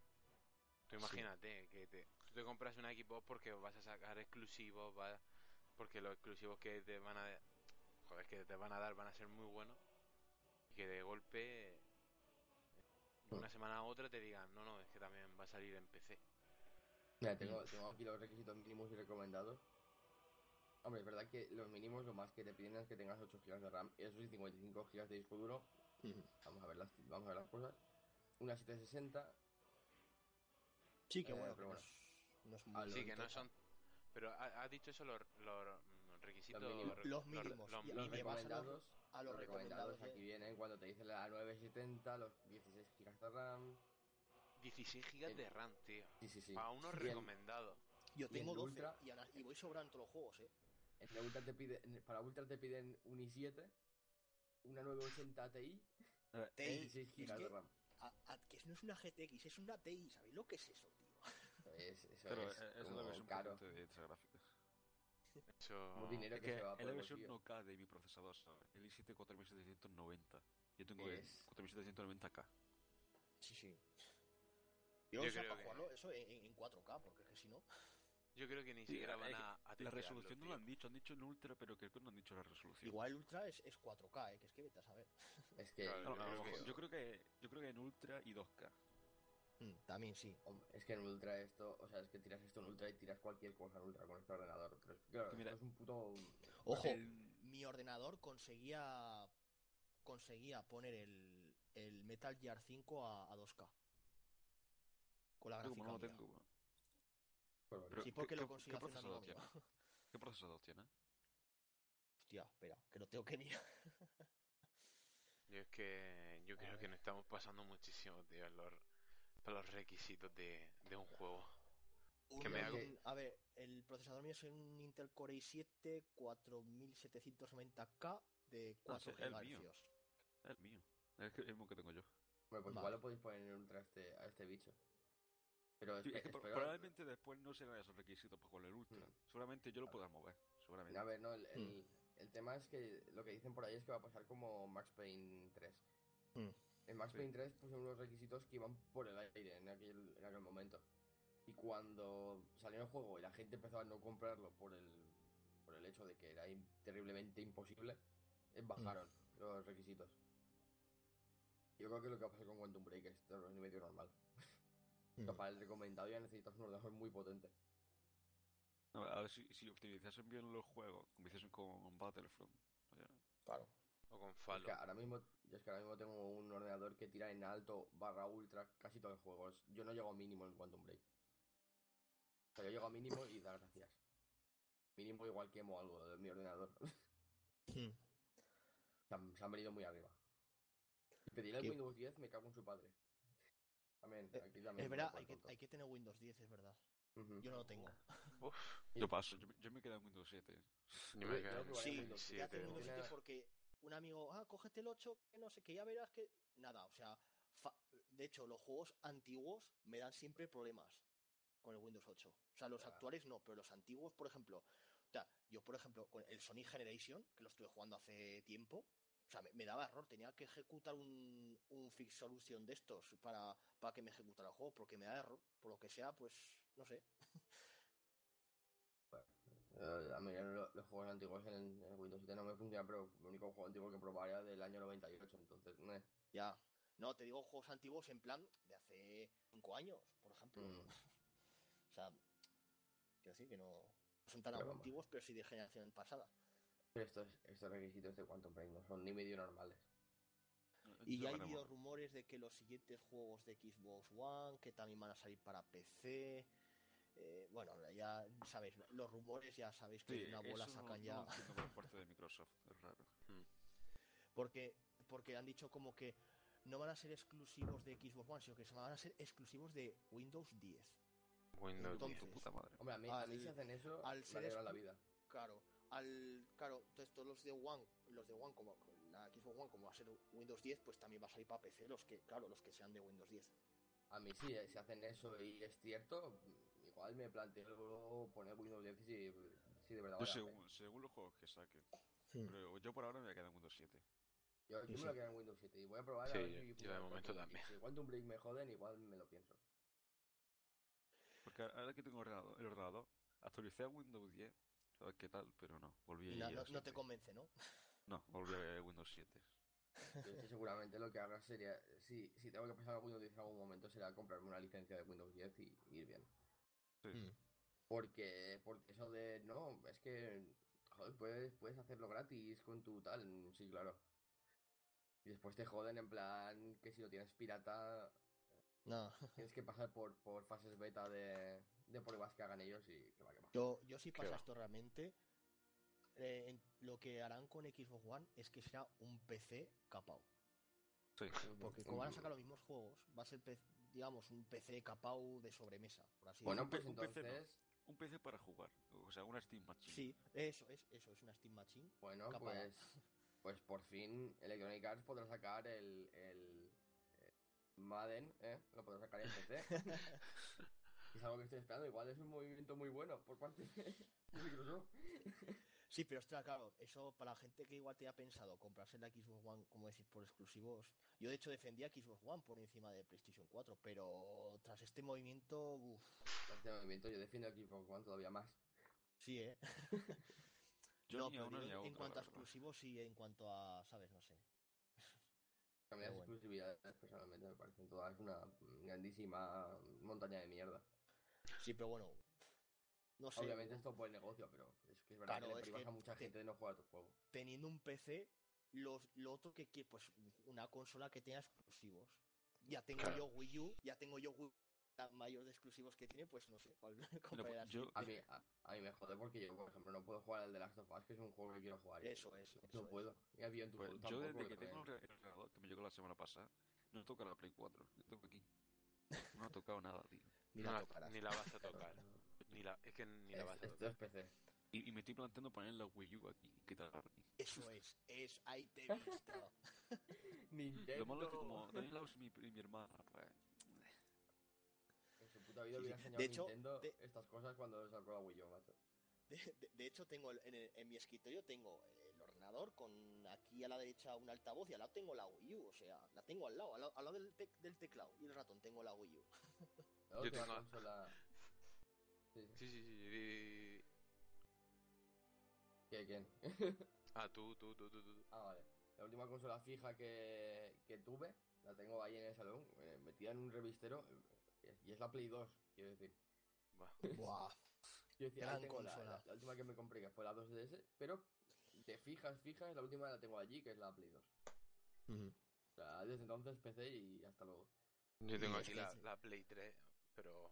Tú imagínate que te, tú te compras una Xbox porque vas a sacar exclusivos, va, porque los exclusivos que te van a joder, que te van a dar van a ser muy buenos y que de golpe de una semana a otra te digan, no, no, es que también va a salir en PC. Mira, tengo, tengo aquí los requisitos mínimos y recomendados. Hombre, es verdad que los mínimos lo más que te piden es que tengas 8 GB de RAM, eso sí, 55 GB de disco duro. Vamos a ver las vamos a ver las cosas. Una 760 Sí, que eh, bueno, pero bueno. No es, muy sí, que no son. Pero ha, dicho eso los, los requisitos. Los mínimos. Los, mínimos. Los, los recomendados. A los, recomendados, aquí vienen cuando te dice la 970, los 16 GB de RAM. 16 GB de RAM, tío. Sí, sí, sí. Para unos recomendados. Yo tengo 12 Ultra, y, voy sobrando todos los juegos, eh. En Ultra te pide, para Ultra te piden un i7, una 980 Ti, y 16 GB de RAM. que no es una GTX, es una TI, ¿sabéis lo que es eso? Es, eso Pero es, es la versión caro. de gráficas. Eso... dinero que, que se va es la versión no K de mi procesador, ¿sabes? El i7 4790. Yo tengo el 4790K. Sí, sí. Yo, Yo creo para jugarlo eso en, en 4K, porque es que si no... Yo creo que ni siquiera van a, a La resolución no lo han dicho, han dicho en Ultra, pero creo que no han dicho la resolución. Igual Ultra es, es 4K, ¿eh? que es que vete a saber. Es que, claro, no, no, yo, creo que yo creo que en Ultra y 2K. Mm, también sí. Es que en Ultra esto, o sea, es que tiras esto en Ultra y tiras cualquier cosa en Ultra con este ordenador. Pero es que, claro, Mira, es un puto. Ojo, mi ordenador conseguía conseguía poner el, el Metal Gear 5 a, a 2K. Con la gráfica. No lo tengo. Pero, sí, porque ¿qué, lo conseguí ¿qué procesador tiene? ¿Qué procesador tiene? Hostia, espera, que lo tengo que mirar. yo es que yo creo que nos estamos pasando muchísimo, tío, los, los requisitos de, de un juego. A ver, el procesador mío es un Intel Core i7 4790K de 4 ah, GHz. El mío. El mío. Es el mismo que tengo yo. Bueno, pues igual lo podéis poner en ultra a este, a este bicho. Pero es, que probablemente después no serán esos requisitos para con el ultra. Mm. Seguramente yo lo pueda mover. Seguramente. A ver, no, el, el, el, tema es que lo que dicen por ahí es que va a pasar como Max Payne 3. Mm. En Max Payne 3 pusieron unos requisitos que iban por el aire en aquel, en aquel momento. Y cuando salió el juego y la gente empezó a no comprarlo por el, por el hecho de que era terriblemente imposible, eh, bajaron mm. los requisitos. Yo creo que lo que va a pasar con Quantum Break es ni medio normal. Para el recomendado ya necesitas un ordenador muy potente. a ver si, si optimizasen bien los juegos, como hiciesen con Battlefront. Claro. O con Falo. Es que ahora mismo, yo es que ahora mismo tengo un ordenador que tira en alto barra ultra casi todos los juegos. Yo no llego a mínimo en Quantum Break. O sea, yo llego a mínimo y da gracias. Mínimo igual quemo algo de mi ordenador. Hmm. se, han, venido muy arriba. Pedir el Windows 10 me cago en su padre. También, eh, aquí también. Es verdad, hay que, hay que, tener Windows 10, es verdad. Yo no lo tengo. Uf, yo paso, yo, yo, me quedo en Windows 7. Yo me quedo en sí, Windows 7. Windows 7 porque un amigo, ah, cógete el 8, que no sé, que ya verás que. Nada, o sea, de hecho, los juegos antiguos me dan siempre problemas con el Windows 8. O sea, los actuales no, pero los antiguos, por ejemplo. O sea, yo, por ejemplo, con el Sonic Generation, que lo estuve jugando hace tiempo, o sea, me, daba error, tenía que ejecutar un, un fix solution de estos para, para que me ejecutara el juego, porque me da error, por lo que sea, pues, no sé. Eh, a mí los, juegos antiguos en, Windows 7 no me funcionan, pero el único juego antiguo que probaría del año 98, entonces, Ya. No, te digo juegos antiguos en plan de hace 5 años, por ejemplo. Mm. o sea, quiero decir que no, son tan antiguos, pero sí de generación pasada. Estos, estos requisitos de Quantum Break no son ni medio normales. Y ya hay habido rumores de que los siguientes juegos de Xbox One, que también van a salir para PC, eh, bueno, ya sabéis, los rumores ya sabéis que una bola sacan ya. por parte de Microsoft, es raro. Hmm. Porque, porque han dicho como que no van a ser exclusivos de Xbox One, sino que van a ser exclusivos de Windows 10. Windows Entonces, 10. puta madre. Hombre, a mí, al, si hacen eso, al ser la vida. Claro, al, claro, entonces todos los de One, los de One como la Xbox One como va a ser Windows 10, pues también va a salir para PC los que, claro, los que sean de Windows 10. A mí sí, eh, si hacen eso y es cierto, igual me planteo poner Windows 10 si, si de verdad. según, según, los juegos que saquen. Pero yo por ahora me voy a quedar en Windows 7. Yo, yo me lo quedo en Windows 7 y voy a probar. Sí, a ver yo de momento también. Si Quantum Break me joden, igual me lo pienso. Porque ahora que tengo el ordenador, actualicé a Windows 10, sabes qué tal, pero no, volví a no, no te convence, ¿no? No, volví a Windows 7. seguramente lo que haga sería, si, si tengo que pasar a Windows 10 en algún momento, será comprarme una licencia de Windows 10 y, ir bien. Sí. Mm. Porque, porque eso de, no, es que, joder, puedes, puedes hacerlo gratis con tu tal, sí, claro. Y después te joden en plan que si lo tienes pirata, no. tienes que pasar por, por fases beta de, de pruebas que hagan ellos y que va, que va. Yo, yo si pasa esto realmente, eh, lo que harán con Xbox One es que será un PC capao. Sí. Porque como van a sacar los mismos juegos, va a ser, digamos, un PC capao de sobremesa, por así bueno, pues entonces... Un PC, para jugar, o sea, una Steam Machine. Sí, eso es, eso es una Steam Machine. Bueno, pues, pues por fin Electronic Arts podrá sacar el, el, Madden, ¿eh? Lo podrá sacar en PC. es algo que estoy esperando. Igual es un movimiento muy bueno por parte de Microsoft. Sí, pero está claro, eso para la gente que igual te ha pensado comprarse la Xbox One, como decís, por exclusivos. Yo de hecho defendía Xbox One por encima de PlayStation 4, pero tras este movimiento, uff. Tras este movimiento yo defiendo Xbox One todavía más. Sí, ¿eh? yo no, en cuanto a exclusivos y en cuanto a, ¿sabes? No sé. A mí las exclusividades personalmente me parecen todas una grandísima montaña de mierda. Sí, pero bueno, no sé. Obviamente esto por el negocio, pero es que es verdad que le a mucha gente de no jugar a tu juego. Teniendo un PC, los, lo otro que quiere, pues una consola que tenga exclusivos. Ya tengo yo Wii U, ya tengo yo Wii la mayor de exclusivos que tiene, pues no sé cuál pues, yo, a, mí, a, mí me jode porque yo, por ejemplo, no puedo jugar al de Last of Us, que es un juego que quiero jugar. Eso es. no puedo. Ya en tu pues, yo desde que tengo el ordenador que me llegó la semana pasada, no toca la Play 4, yo tengo aquí. No ha tocado nada, tío. Ni, la, ni la vas a tocar. Ni la, es que ni la vas a Esto es PC. Y, me estoy planteando poner la Wii U aquí. ¿Qué tal? Eso es, es, ahí te he visto. Nintendo. Lo malo es que como también la usa mi, mi hermana, pues... Puta vida hubiera enseñado de hecho, Nintendo de... estas cosas cuando sacó la Wii U, macho. De, de, de, hecho, tengo en, en, mi escritorio tengo el ordenador con aquí a la derecha un altavoz y al lado tengo la Wii U, o sea, la tengo al lado, al lado, al lado del, te, del, teclado y el ratón tengo la Wii U. Yo tengo, consola... Sí, sí, sí. sí. ¿Qué, ¿Quién? ah, tú, tú, tú, tú, tú. Ah, vale. La última consola fija que, que tuve, la tengo ahí en el salón, eh, metida en un revistero, y es la Play 2, quiero decir. Buah. Yo decía, la, la, última que me compré, que fue la 2DS, pero de fijas, fijas, la última la tengo allí, que es la Play 2. O sea, desde entonces PC y hasta luego. Yo tengo aquí la, la Play 3, pero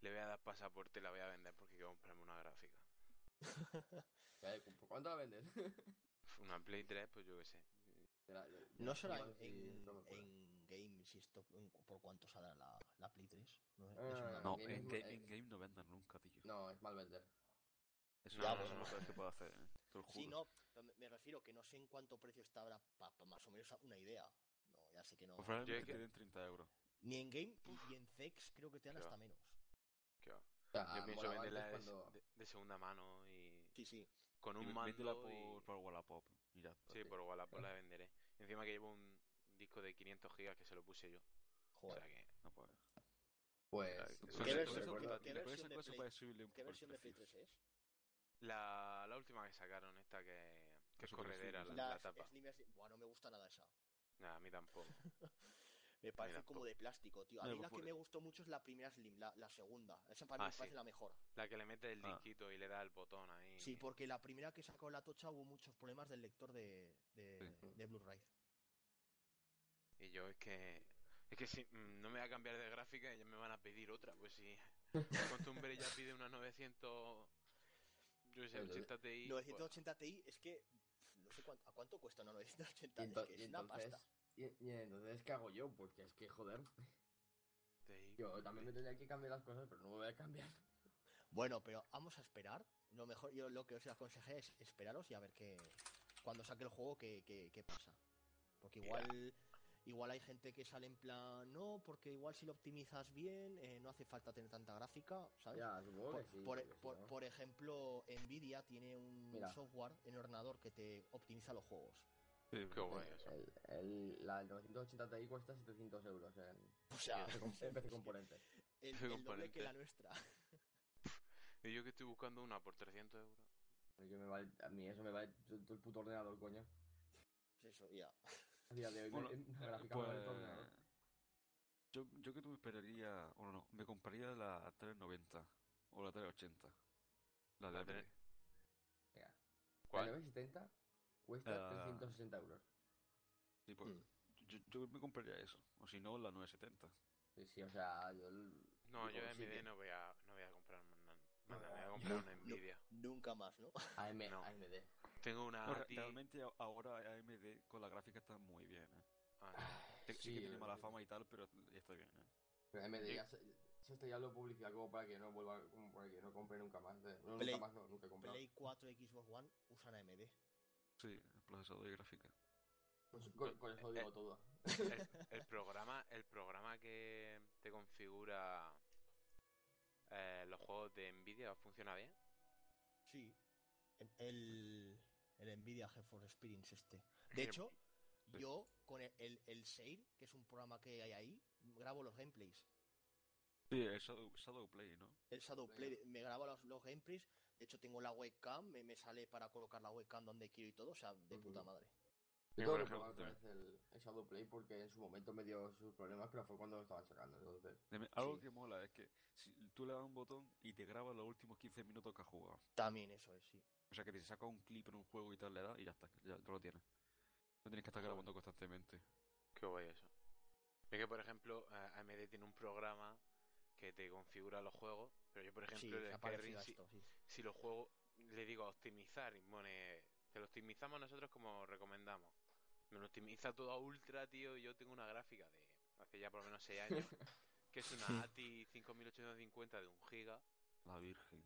le voy a dar pasaporte y la voy a vender porque quiero comprarme una gráfica. ¿Por cuánto la vendes? una Play 3, pues yo qué sé. no será en, en, Game, si esto, por cuánto saldrá la, la Play 3. No, ah, no en, game, no venden nunca, tío. No, es mal vender. Es una cosa no que puedo hacer, ¿eh? Sí, no, me refiero que no sé en cuánto precio está ahora, para más o menos una idea. No, ya sé que no. Pues probablemente que den 30 euros. Ni en Game y en Zex creo que te dan hasta menos. Yo pienso venderla de, segunda mano y. Sí, sí. Con un mando. por, por Wallapop. Sí, por Wallapop la venderé. Encima que llevo un disco de 500 gigas que se lo puse yo. Joder. O sea que. No puedo. Pues. ¿Qué, versión, de Play, 3 es? La, la última que sacaron, esta que, que es corredera, la, la, tapa. Buah, no me gusta nada esa. Nada, a mí tampoco. Me parece como de plástico, tío. A mí la que me gustó mucho es la primera Slim, la, la segunda. Esa para mí ah, me parece la mejor. La que le mete el ah. disquito y le da el botón ahí. Sí, porque la primera que sacó la tocha hubo muchos problemas del lector de, de, Blu-ray. Y yo es que Es que si mm, no me va a cambiar de gráfica, ya me van a pedir otra. Pues si costumbre ya pide una 900. Yo sé, 80 Ti. 980 Ti es que. No sé cuánto, a cuánto cuesta una 980 es, que es una pasta. Y, entonces, ¿qué hago yo? Pues que es que, joder. Yo también me tendría que cambiar las cosas, pero no me voy a cambiar. Bueno, pero vamos a esperar. Lo mejor, yo lo que os aconsejé es esperaros y a ver qué. Cuando saque el juego, qué, qué, pasa. Porque igual. Igual hay gente que sale en plan, no, porque igual si lo optimizas bien, eh, no hace falta tener tanta gráfica, ¿sabes? por, ejemplo, Nvidia tiene un software en ordenador que te optimiza los juegos. Sí, qué guay eso. El, la 980 Ti cuesta 700 euros en, o sea, en PC componente. El, el doble que la nuestra. y yo que estoy buscando una por 300 euros. Yo me vale, a mí eso me vale todo el puto ordenador, coño. Eso, ya. A día de hoy, bueno, gráfica pues, yo, yo que tú me esperaría, o no, me compraría la 390 o la 380. La de AMD. ¿Cuál? La 970 cuesta 360 euros. Sí, pues mm. yo, yo, me compraría eso, o si no, la 970. Sí, sí, o sea, yo... No, yo de AMD no voy a, no voy a comprar nada, no, me voy a comprar una Nvidia. nunca más, ¿no? AM, no. AMD. Tengo una. realmente ahora AMD con la gráfica está muy bien. ¿eh? Ah, sí, que tiene mala fama y tal, pero está bien. ¿eh? Pero AMD ya se, esto ya lo publicidad como para que no vuelva, como para que no compre nunca más. No, nunca más, no, nunca he comprado. Play 4 Xbox One usan AMD. Sí, el procesador de gráfica. Pues con, eso digo todo. El, programa, el programa que te configura eh, los juegos de Nvidia funciona bien. Sí. El, el Nvidia GeForce Experience este. De hecho, yo con el, el, el que es un programa que hay ahí, grabo los gameplays. Sí, el Shadow, Play, ¿no? El Shadow Play, me grabo los, los gameplays. De hecho, tengo la webcam, me, me, sale para colocar la webcam donde quiero y todo, o sea, de puta madre. Yo por ejemplo, el, el Shadow Play porque en su momento me dio sus problemas, pero fue cuando lo estaban sacando. Entonces, algo que mola es que si tú le das un botón y te graba los últimos 15 minutos que has jugado. También eso es, sí. O sea que te saca un clip en un juego y tal le da y ya está, ya lo tienes. No tienes que estar grabando constantemente. Qué guay eso. Es que por ejemplo AMD tiene un programa que te configura los juegos, pero yo por ejemplo si, los juegos le digo a optimizar y pone te lo optimizamos nosotros como recomendamos. Me lo optimiza todo a ultra, tío, y yo tengo una gráfica de hace ya por lo menos 6 años que es una ATI 5850 de 1 giga. La virgen.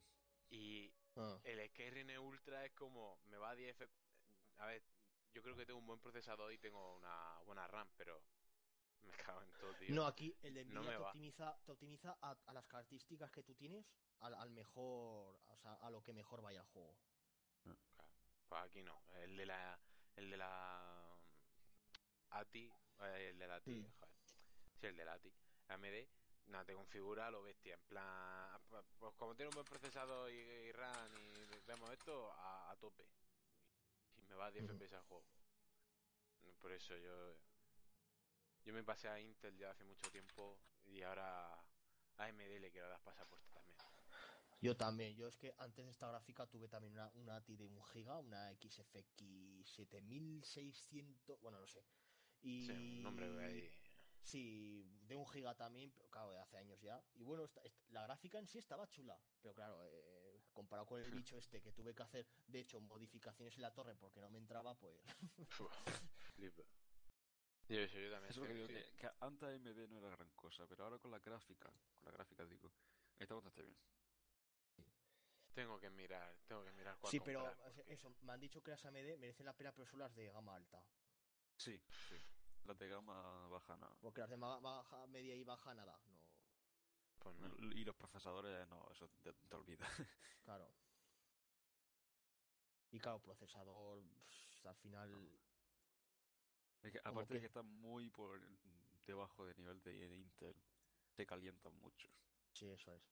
Y Ah. El Skyrim Ultra es como, me va a 10 A ver, yo creo que tengo un buen procesador y tengo una buena RAM, pero me cago en todo, tío. No, aquí el de Nvidia te, optimiza, te optimiza a, las características que tú tienes al, mejor, o sea, a lo que mejor vaya el juego. Pues aquí no, el de la, el de la ATI, eh, el de la ATI, mm. joder. Sí, el de la ATI, AMD nada, te configura lo bestia. En plan, pues como tiene un buen procesador y, RAM y vemos esto a, tope. Y me va a 10 FPS al juego. Por eso yo. Yo me pasé a Intel ya hace mucho tiempo y ahora a AMD le quiero dar pasaporte también. Yo también, yo es que antes de esta gráfica tuve también una, una ATI de 1 GB, una XFX 7600, bueno, no sé. Y... Sí, un nombre ahí Sí, de un giga también, pero claro, de hace años ya. Y bueno, la gráfica en sí estaba chula, pero claro, eh, comparado con el bicho este que tuve que hacer, de hecho, modificaciones en la torre porque no me entraba, pues... yo, yo también. Eso que digo, que, que, antes AMD no era gran cosa, pero ahora con la gráfica, con la gráfica digo, está bastante bien. Tengo que mirar, tengo que mirar cuál Sí, pero eso, me han dicho que las AMD merecen la pena, pero son las de gama alta. Sí, sí. Las de gama baja nada. Porque las de baja, media y baja nada, no. Pues y los procesadores, no, eso te, olvidas. Claro. Y claro, procesador, al final. aparte de que está muy por debajo del nivel de, Intel, te calientan mucho. Sí, eso es.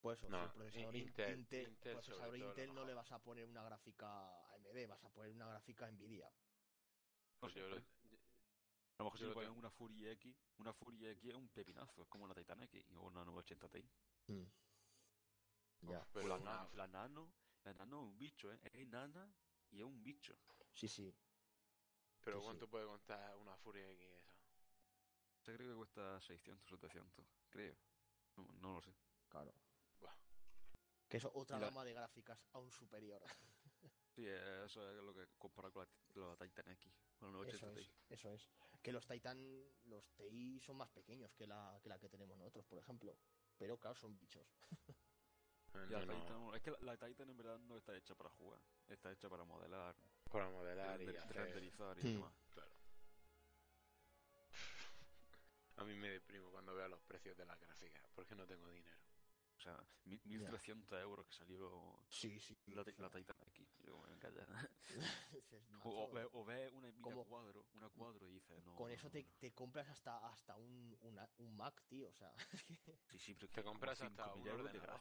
Pues eso, el procesador Intel, procesador Intel no le vas a poner una gráfica AMD, vas a poner una gráfica Nvidia. Pues yo, a lo mejor si le ponen una Fury X, una Fury X es un pepinazo, es como una Titan X o una 980 Ti. Mm. Ya. Pero la, nano, la nano, la nano es un bicho, ¿eh? Es nana y es un bicho. Sí, sí. Pero ¿cuánto puede contar una Fury X esa? creo que cuesta 600 o 700, creo. No, lo sé. Claro. Que es otra gama de gráficas aún superior. Sí, eso es lo que compara con la, Titan X, eso es, eso es. Que los Titan, los TI son más pequeños que la, que la que tenemos nosotros, por ejemplo. Pero claro, son bichos. es que la, Titan en verdad no está hecha para jugar, está hecha para modelar. Para modelar y renderizar y demás. Claro. A mí me deprimo cuando veo los precios de las gráficas, porque no tengo dinero. O sea, 1300 euros que salió sí, sí, la, la Titan X. Yo me encalla. o, ve, o ve una cuadro, una cuadro y dices, no. Con eso te, te, compras hasta, hasta un, una, un Mac, tío. O sea, sí, sí, pero te compras hasta un ordenador.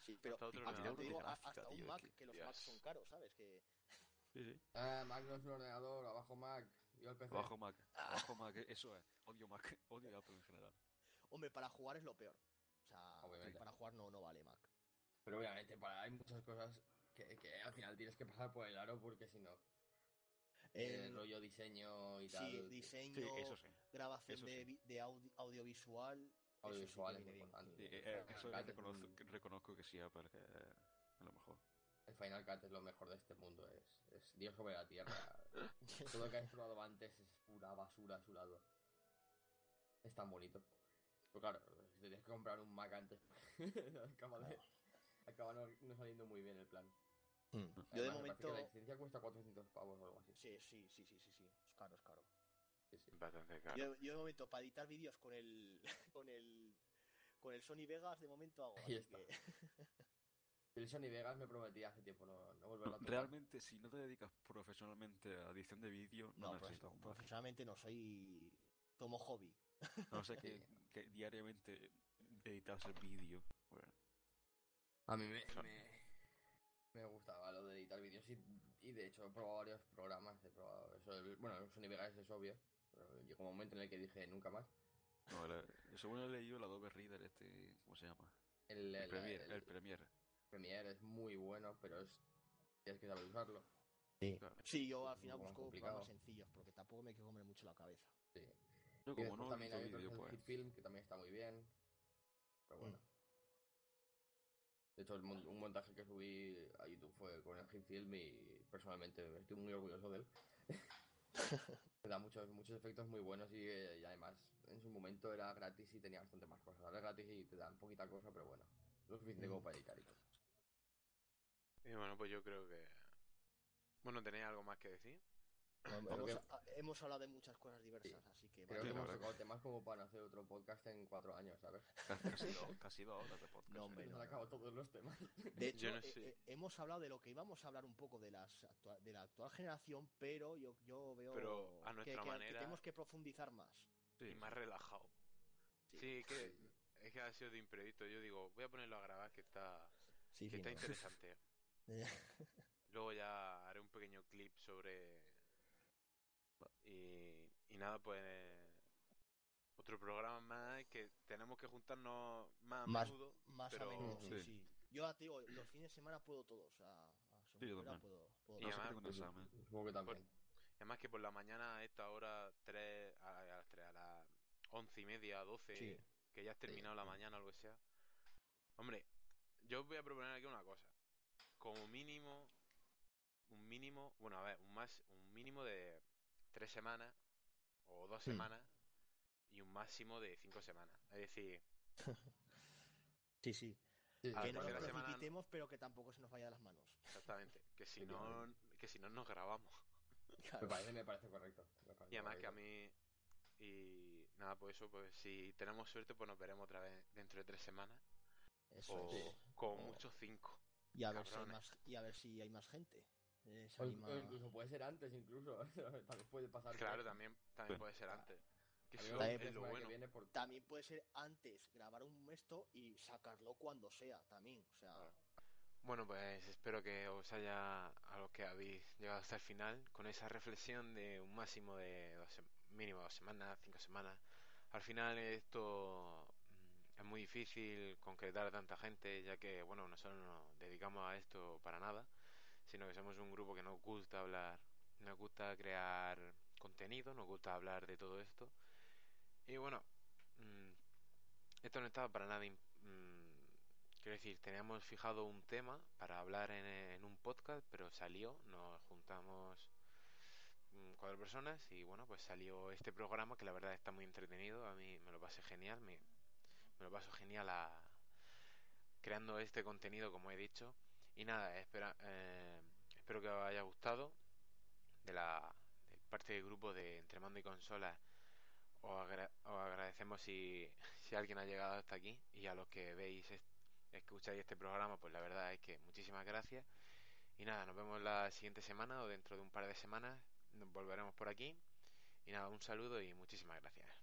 Sí, pero hasta, otro ordenador te digo, hasta un Mac, que, los Macs son caros, ¿sabes? Que... Sí, sí. Ah, Mac no es un ordenador, abajo Mac. Y el PC. Abajo Mac, abajo Mac, eso es. Odio Mac, odio Apple en general. Hombre, para jugar es lo peor. Sea, para jugar no, no vale Mac. Pero obviamente para, hay muchas cosas que, que al final tienes que pasar por el aro porque si no. El rollo diseño y tal. Sí, diseño, grabación de, de audiovisual. Audiovisual es muy importante. Eh, eh, eso reconozco, reconozco, que sí, porque a lo mejor. El Final Cut es lo mejor de este mundo, es, es Dios sobre la tierra. Todo lo que has probado antes es pura basura a su lado. Es tan bonito. Pero claro, tienes que comprar un Mac antes, acaba, de, acaba no, saliendo muy bien el plan. Hmm. Yo de momento. la licencia cuesta 400 pavos o algo así. Sí, sí, sí, sí, sí, sí. Es caro, es caro. Sí, sí. Bastante caro. Yo, yo de momento, para editar vídeos con el. con el. con el Sony Vegas, de momento hago. Ahí está. El Sony Vegas me prometía hace tiempo no, no volverlo a tocar. Realmente, si no te dedicas profesionalmente a edición de vídeo, no, no necesitas un Profesionalmente no soy. Tomo hobby. No sé que, que diariamente editas el vídeo. A mí me, me, gustaba lo de editar vídeos y, de hecho he probado varios programas. He probado eso, bueno, Sony Vegas es obvio, pero llegó un momento en el que dije nunca más. No, según he leído el Adobe Reader, este, ¿cómo se llama? El, el, Premiere, el, Premiere. Premiere es muy bueno, pero es tienes que saber usarlo. Sí, sí yo al final busco programas sencillos porque tampoco me quiero comer mucho la cabeza. Sí. Yo como no también hay otro pues... Film que también está muy bien. Pero bueno. Mm. De hecho, un montaje que subí a YouTube fue con el Film y personalmente estoy muy orgulloso de él. Me da muchos, muchos efectos muy buenos y, y, además en su momento era gratis y tenía bastante más cosas. Ahora es gratis y te dan poquita cosa, pero bueno, lo suficiente como mm. para editar y todo. Y bueno, pues yo creo que... Bueno, ¿tenéis algo más que decir? Hemos, hablado de muchas cosas diversas, así que... Creo que hemos tocado temas como para hacer otro podcast en cuatro años, ¿sabes? Casi dos horas de podcast. No, hombre, no. Se acabado todos los temas. De hecho, eh, eh, hemos hablado de lo que íbamos a hablar un poco de, las de la actual generación, pero yo, yo veo pero a nuestra que, manera... tenemos que profundizar más. Sí, más relajado. Sí, que es que ha sido de imprevisto. Yo digo, voy a ponerlo a grabar que está, que está interesante. Luego ya haré un pequeño clip sobre y, nada, pues otro programa más que tenemos que juntarnos más a menudo. Más a menudo, sí. sí. Yo, digo, los fines de semana puedo todos. O sea, sí, yo puedo, y además, pues, supongo que también. además que por la mañana a esta hora, 3, a, las 3, a las 11 y media, 12, que ya has terminado la mañana o lo que sea. Hombre, yo os voy a proponer aquí una cosa. Como mínimo, un mínimo, bueno, a ver, un más, un mínimo de tres semanas o dos hmm. semanas y un máximo de cinco semanas. Es decir... sí, sí. que no nos precipitemos, pero que tampoco se nos vaya de las manos. Exactamente. Que si no, que si no nos grabamos. Me, parece, me parece correcto. y además que a mí... Y nada, pues eso, pues si tenemos suerte, pues nos veremos otra vez dentro de tres semanas. Eso o como mucho cinco. Y a, ver si hay más, y a ver si hay más gente. O, incluso puede ser antes, incluso. también puede pasar. Claro, también, también puede ser antes. también, puede ser antes grabar un esto y sacarlo cuando sea, también. O sea. Bueno, pues espero que os haya, a los que habéis llegado hasta el final, con esa reflexión de un máximo de dos, mínimo dos semanas, cinco semanas. Al final esto mm, es muy difícil concretar a tanta gente, ya que, bueno, nosotros no nos dedicamos a esto para nada sino que somos un grupo que nos gusta hablar, nos gusta crear contenido, nos gusta hablar de todo esto. Y bueno, mm, esto no estaba para nada... Mm, quiero decir, teníamos fijado un tema para hablar en, un podcast, pero salió, nos juntamos mm, cuatro personas y bueno, pues salió este programa que la verdad está muy entretenido, a mí me lo pasé genial, me, me lo paso genial a, creando este contenido como he dicho y nada, espera, eh, espero que os haya gustado de la parte del grupo de Entre Mando y Consola os, agradecemos si, si alguien ha llegado hasta aquí y a los que veis, escucháis este programa, pues la verdad es que muchísimas gracias. Y nada, nos vemos la siguiente semana o dentro de un par de semanas. Nos volveremos por aquí. Y nada, un saludo y muchísimas gracias.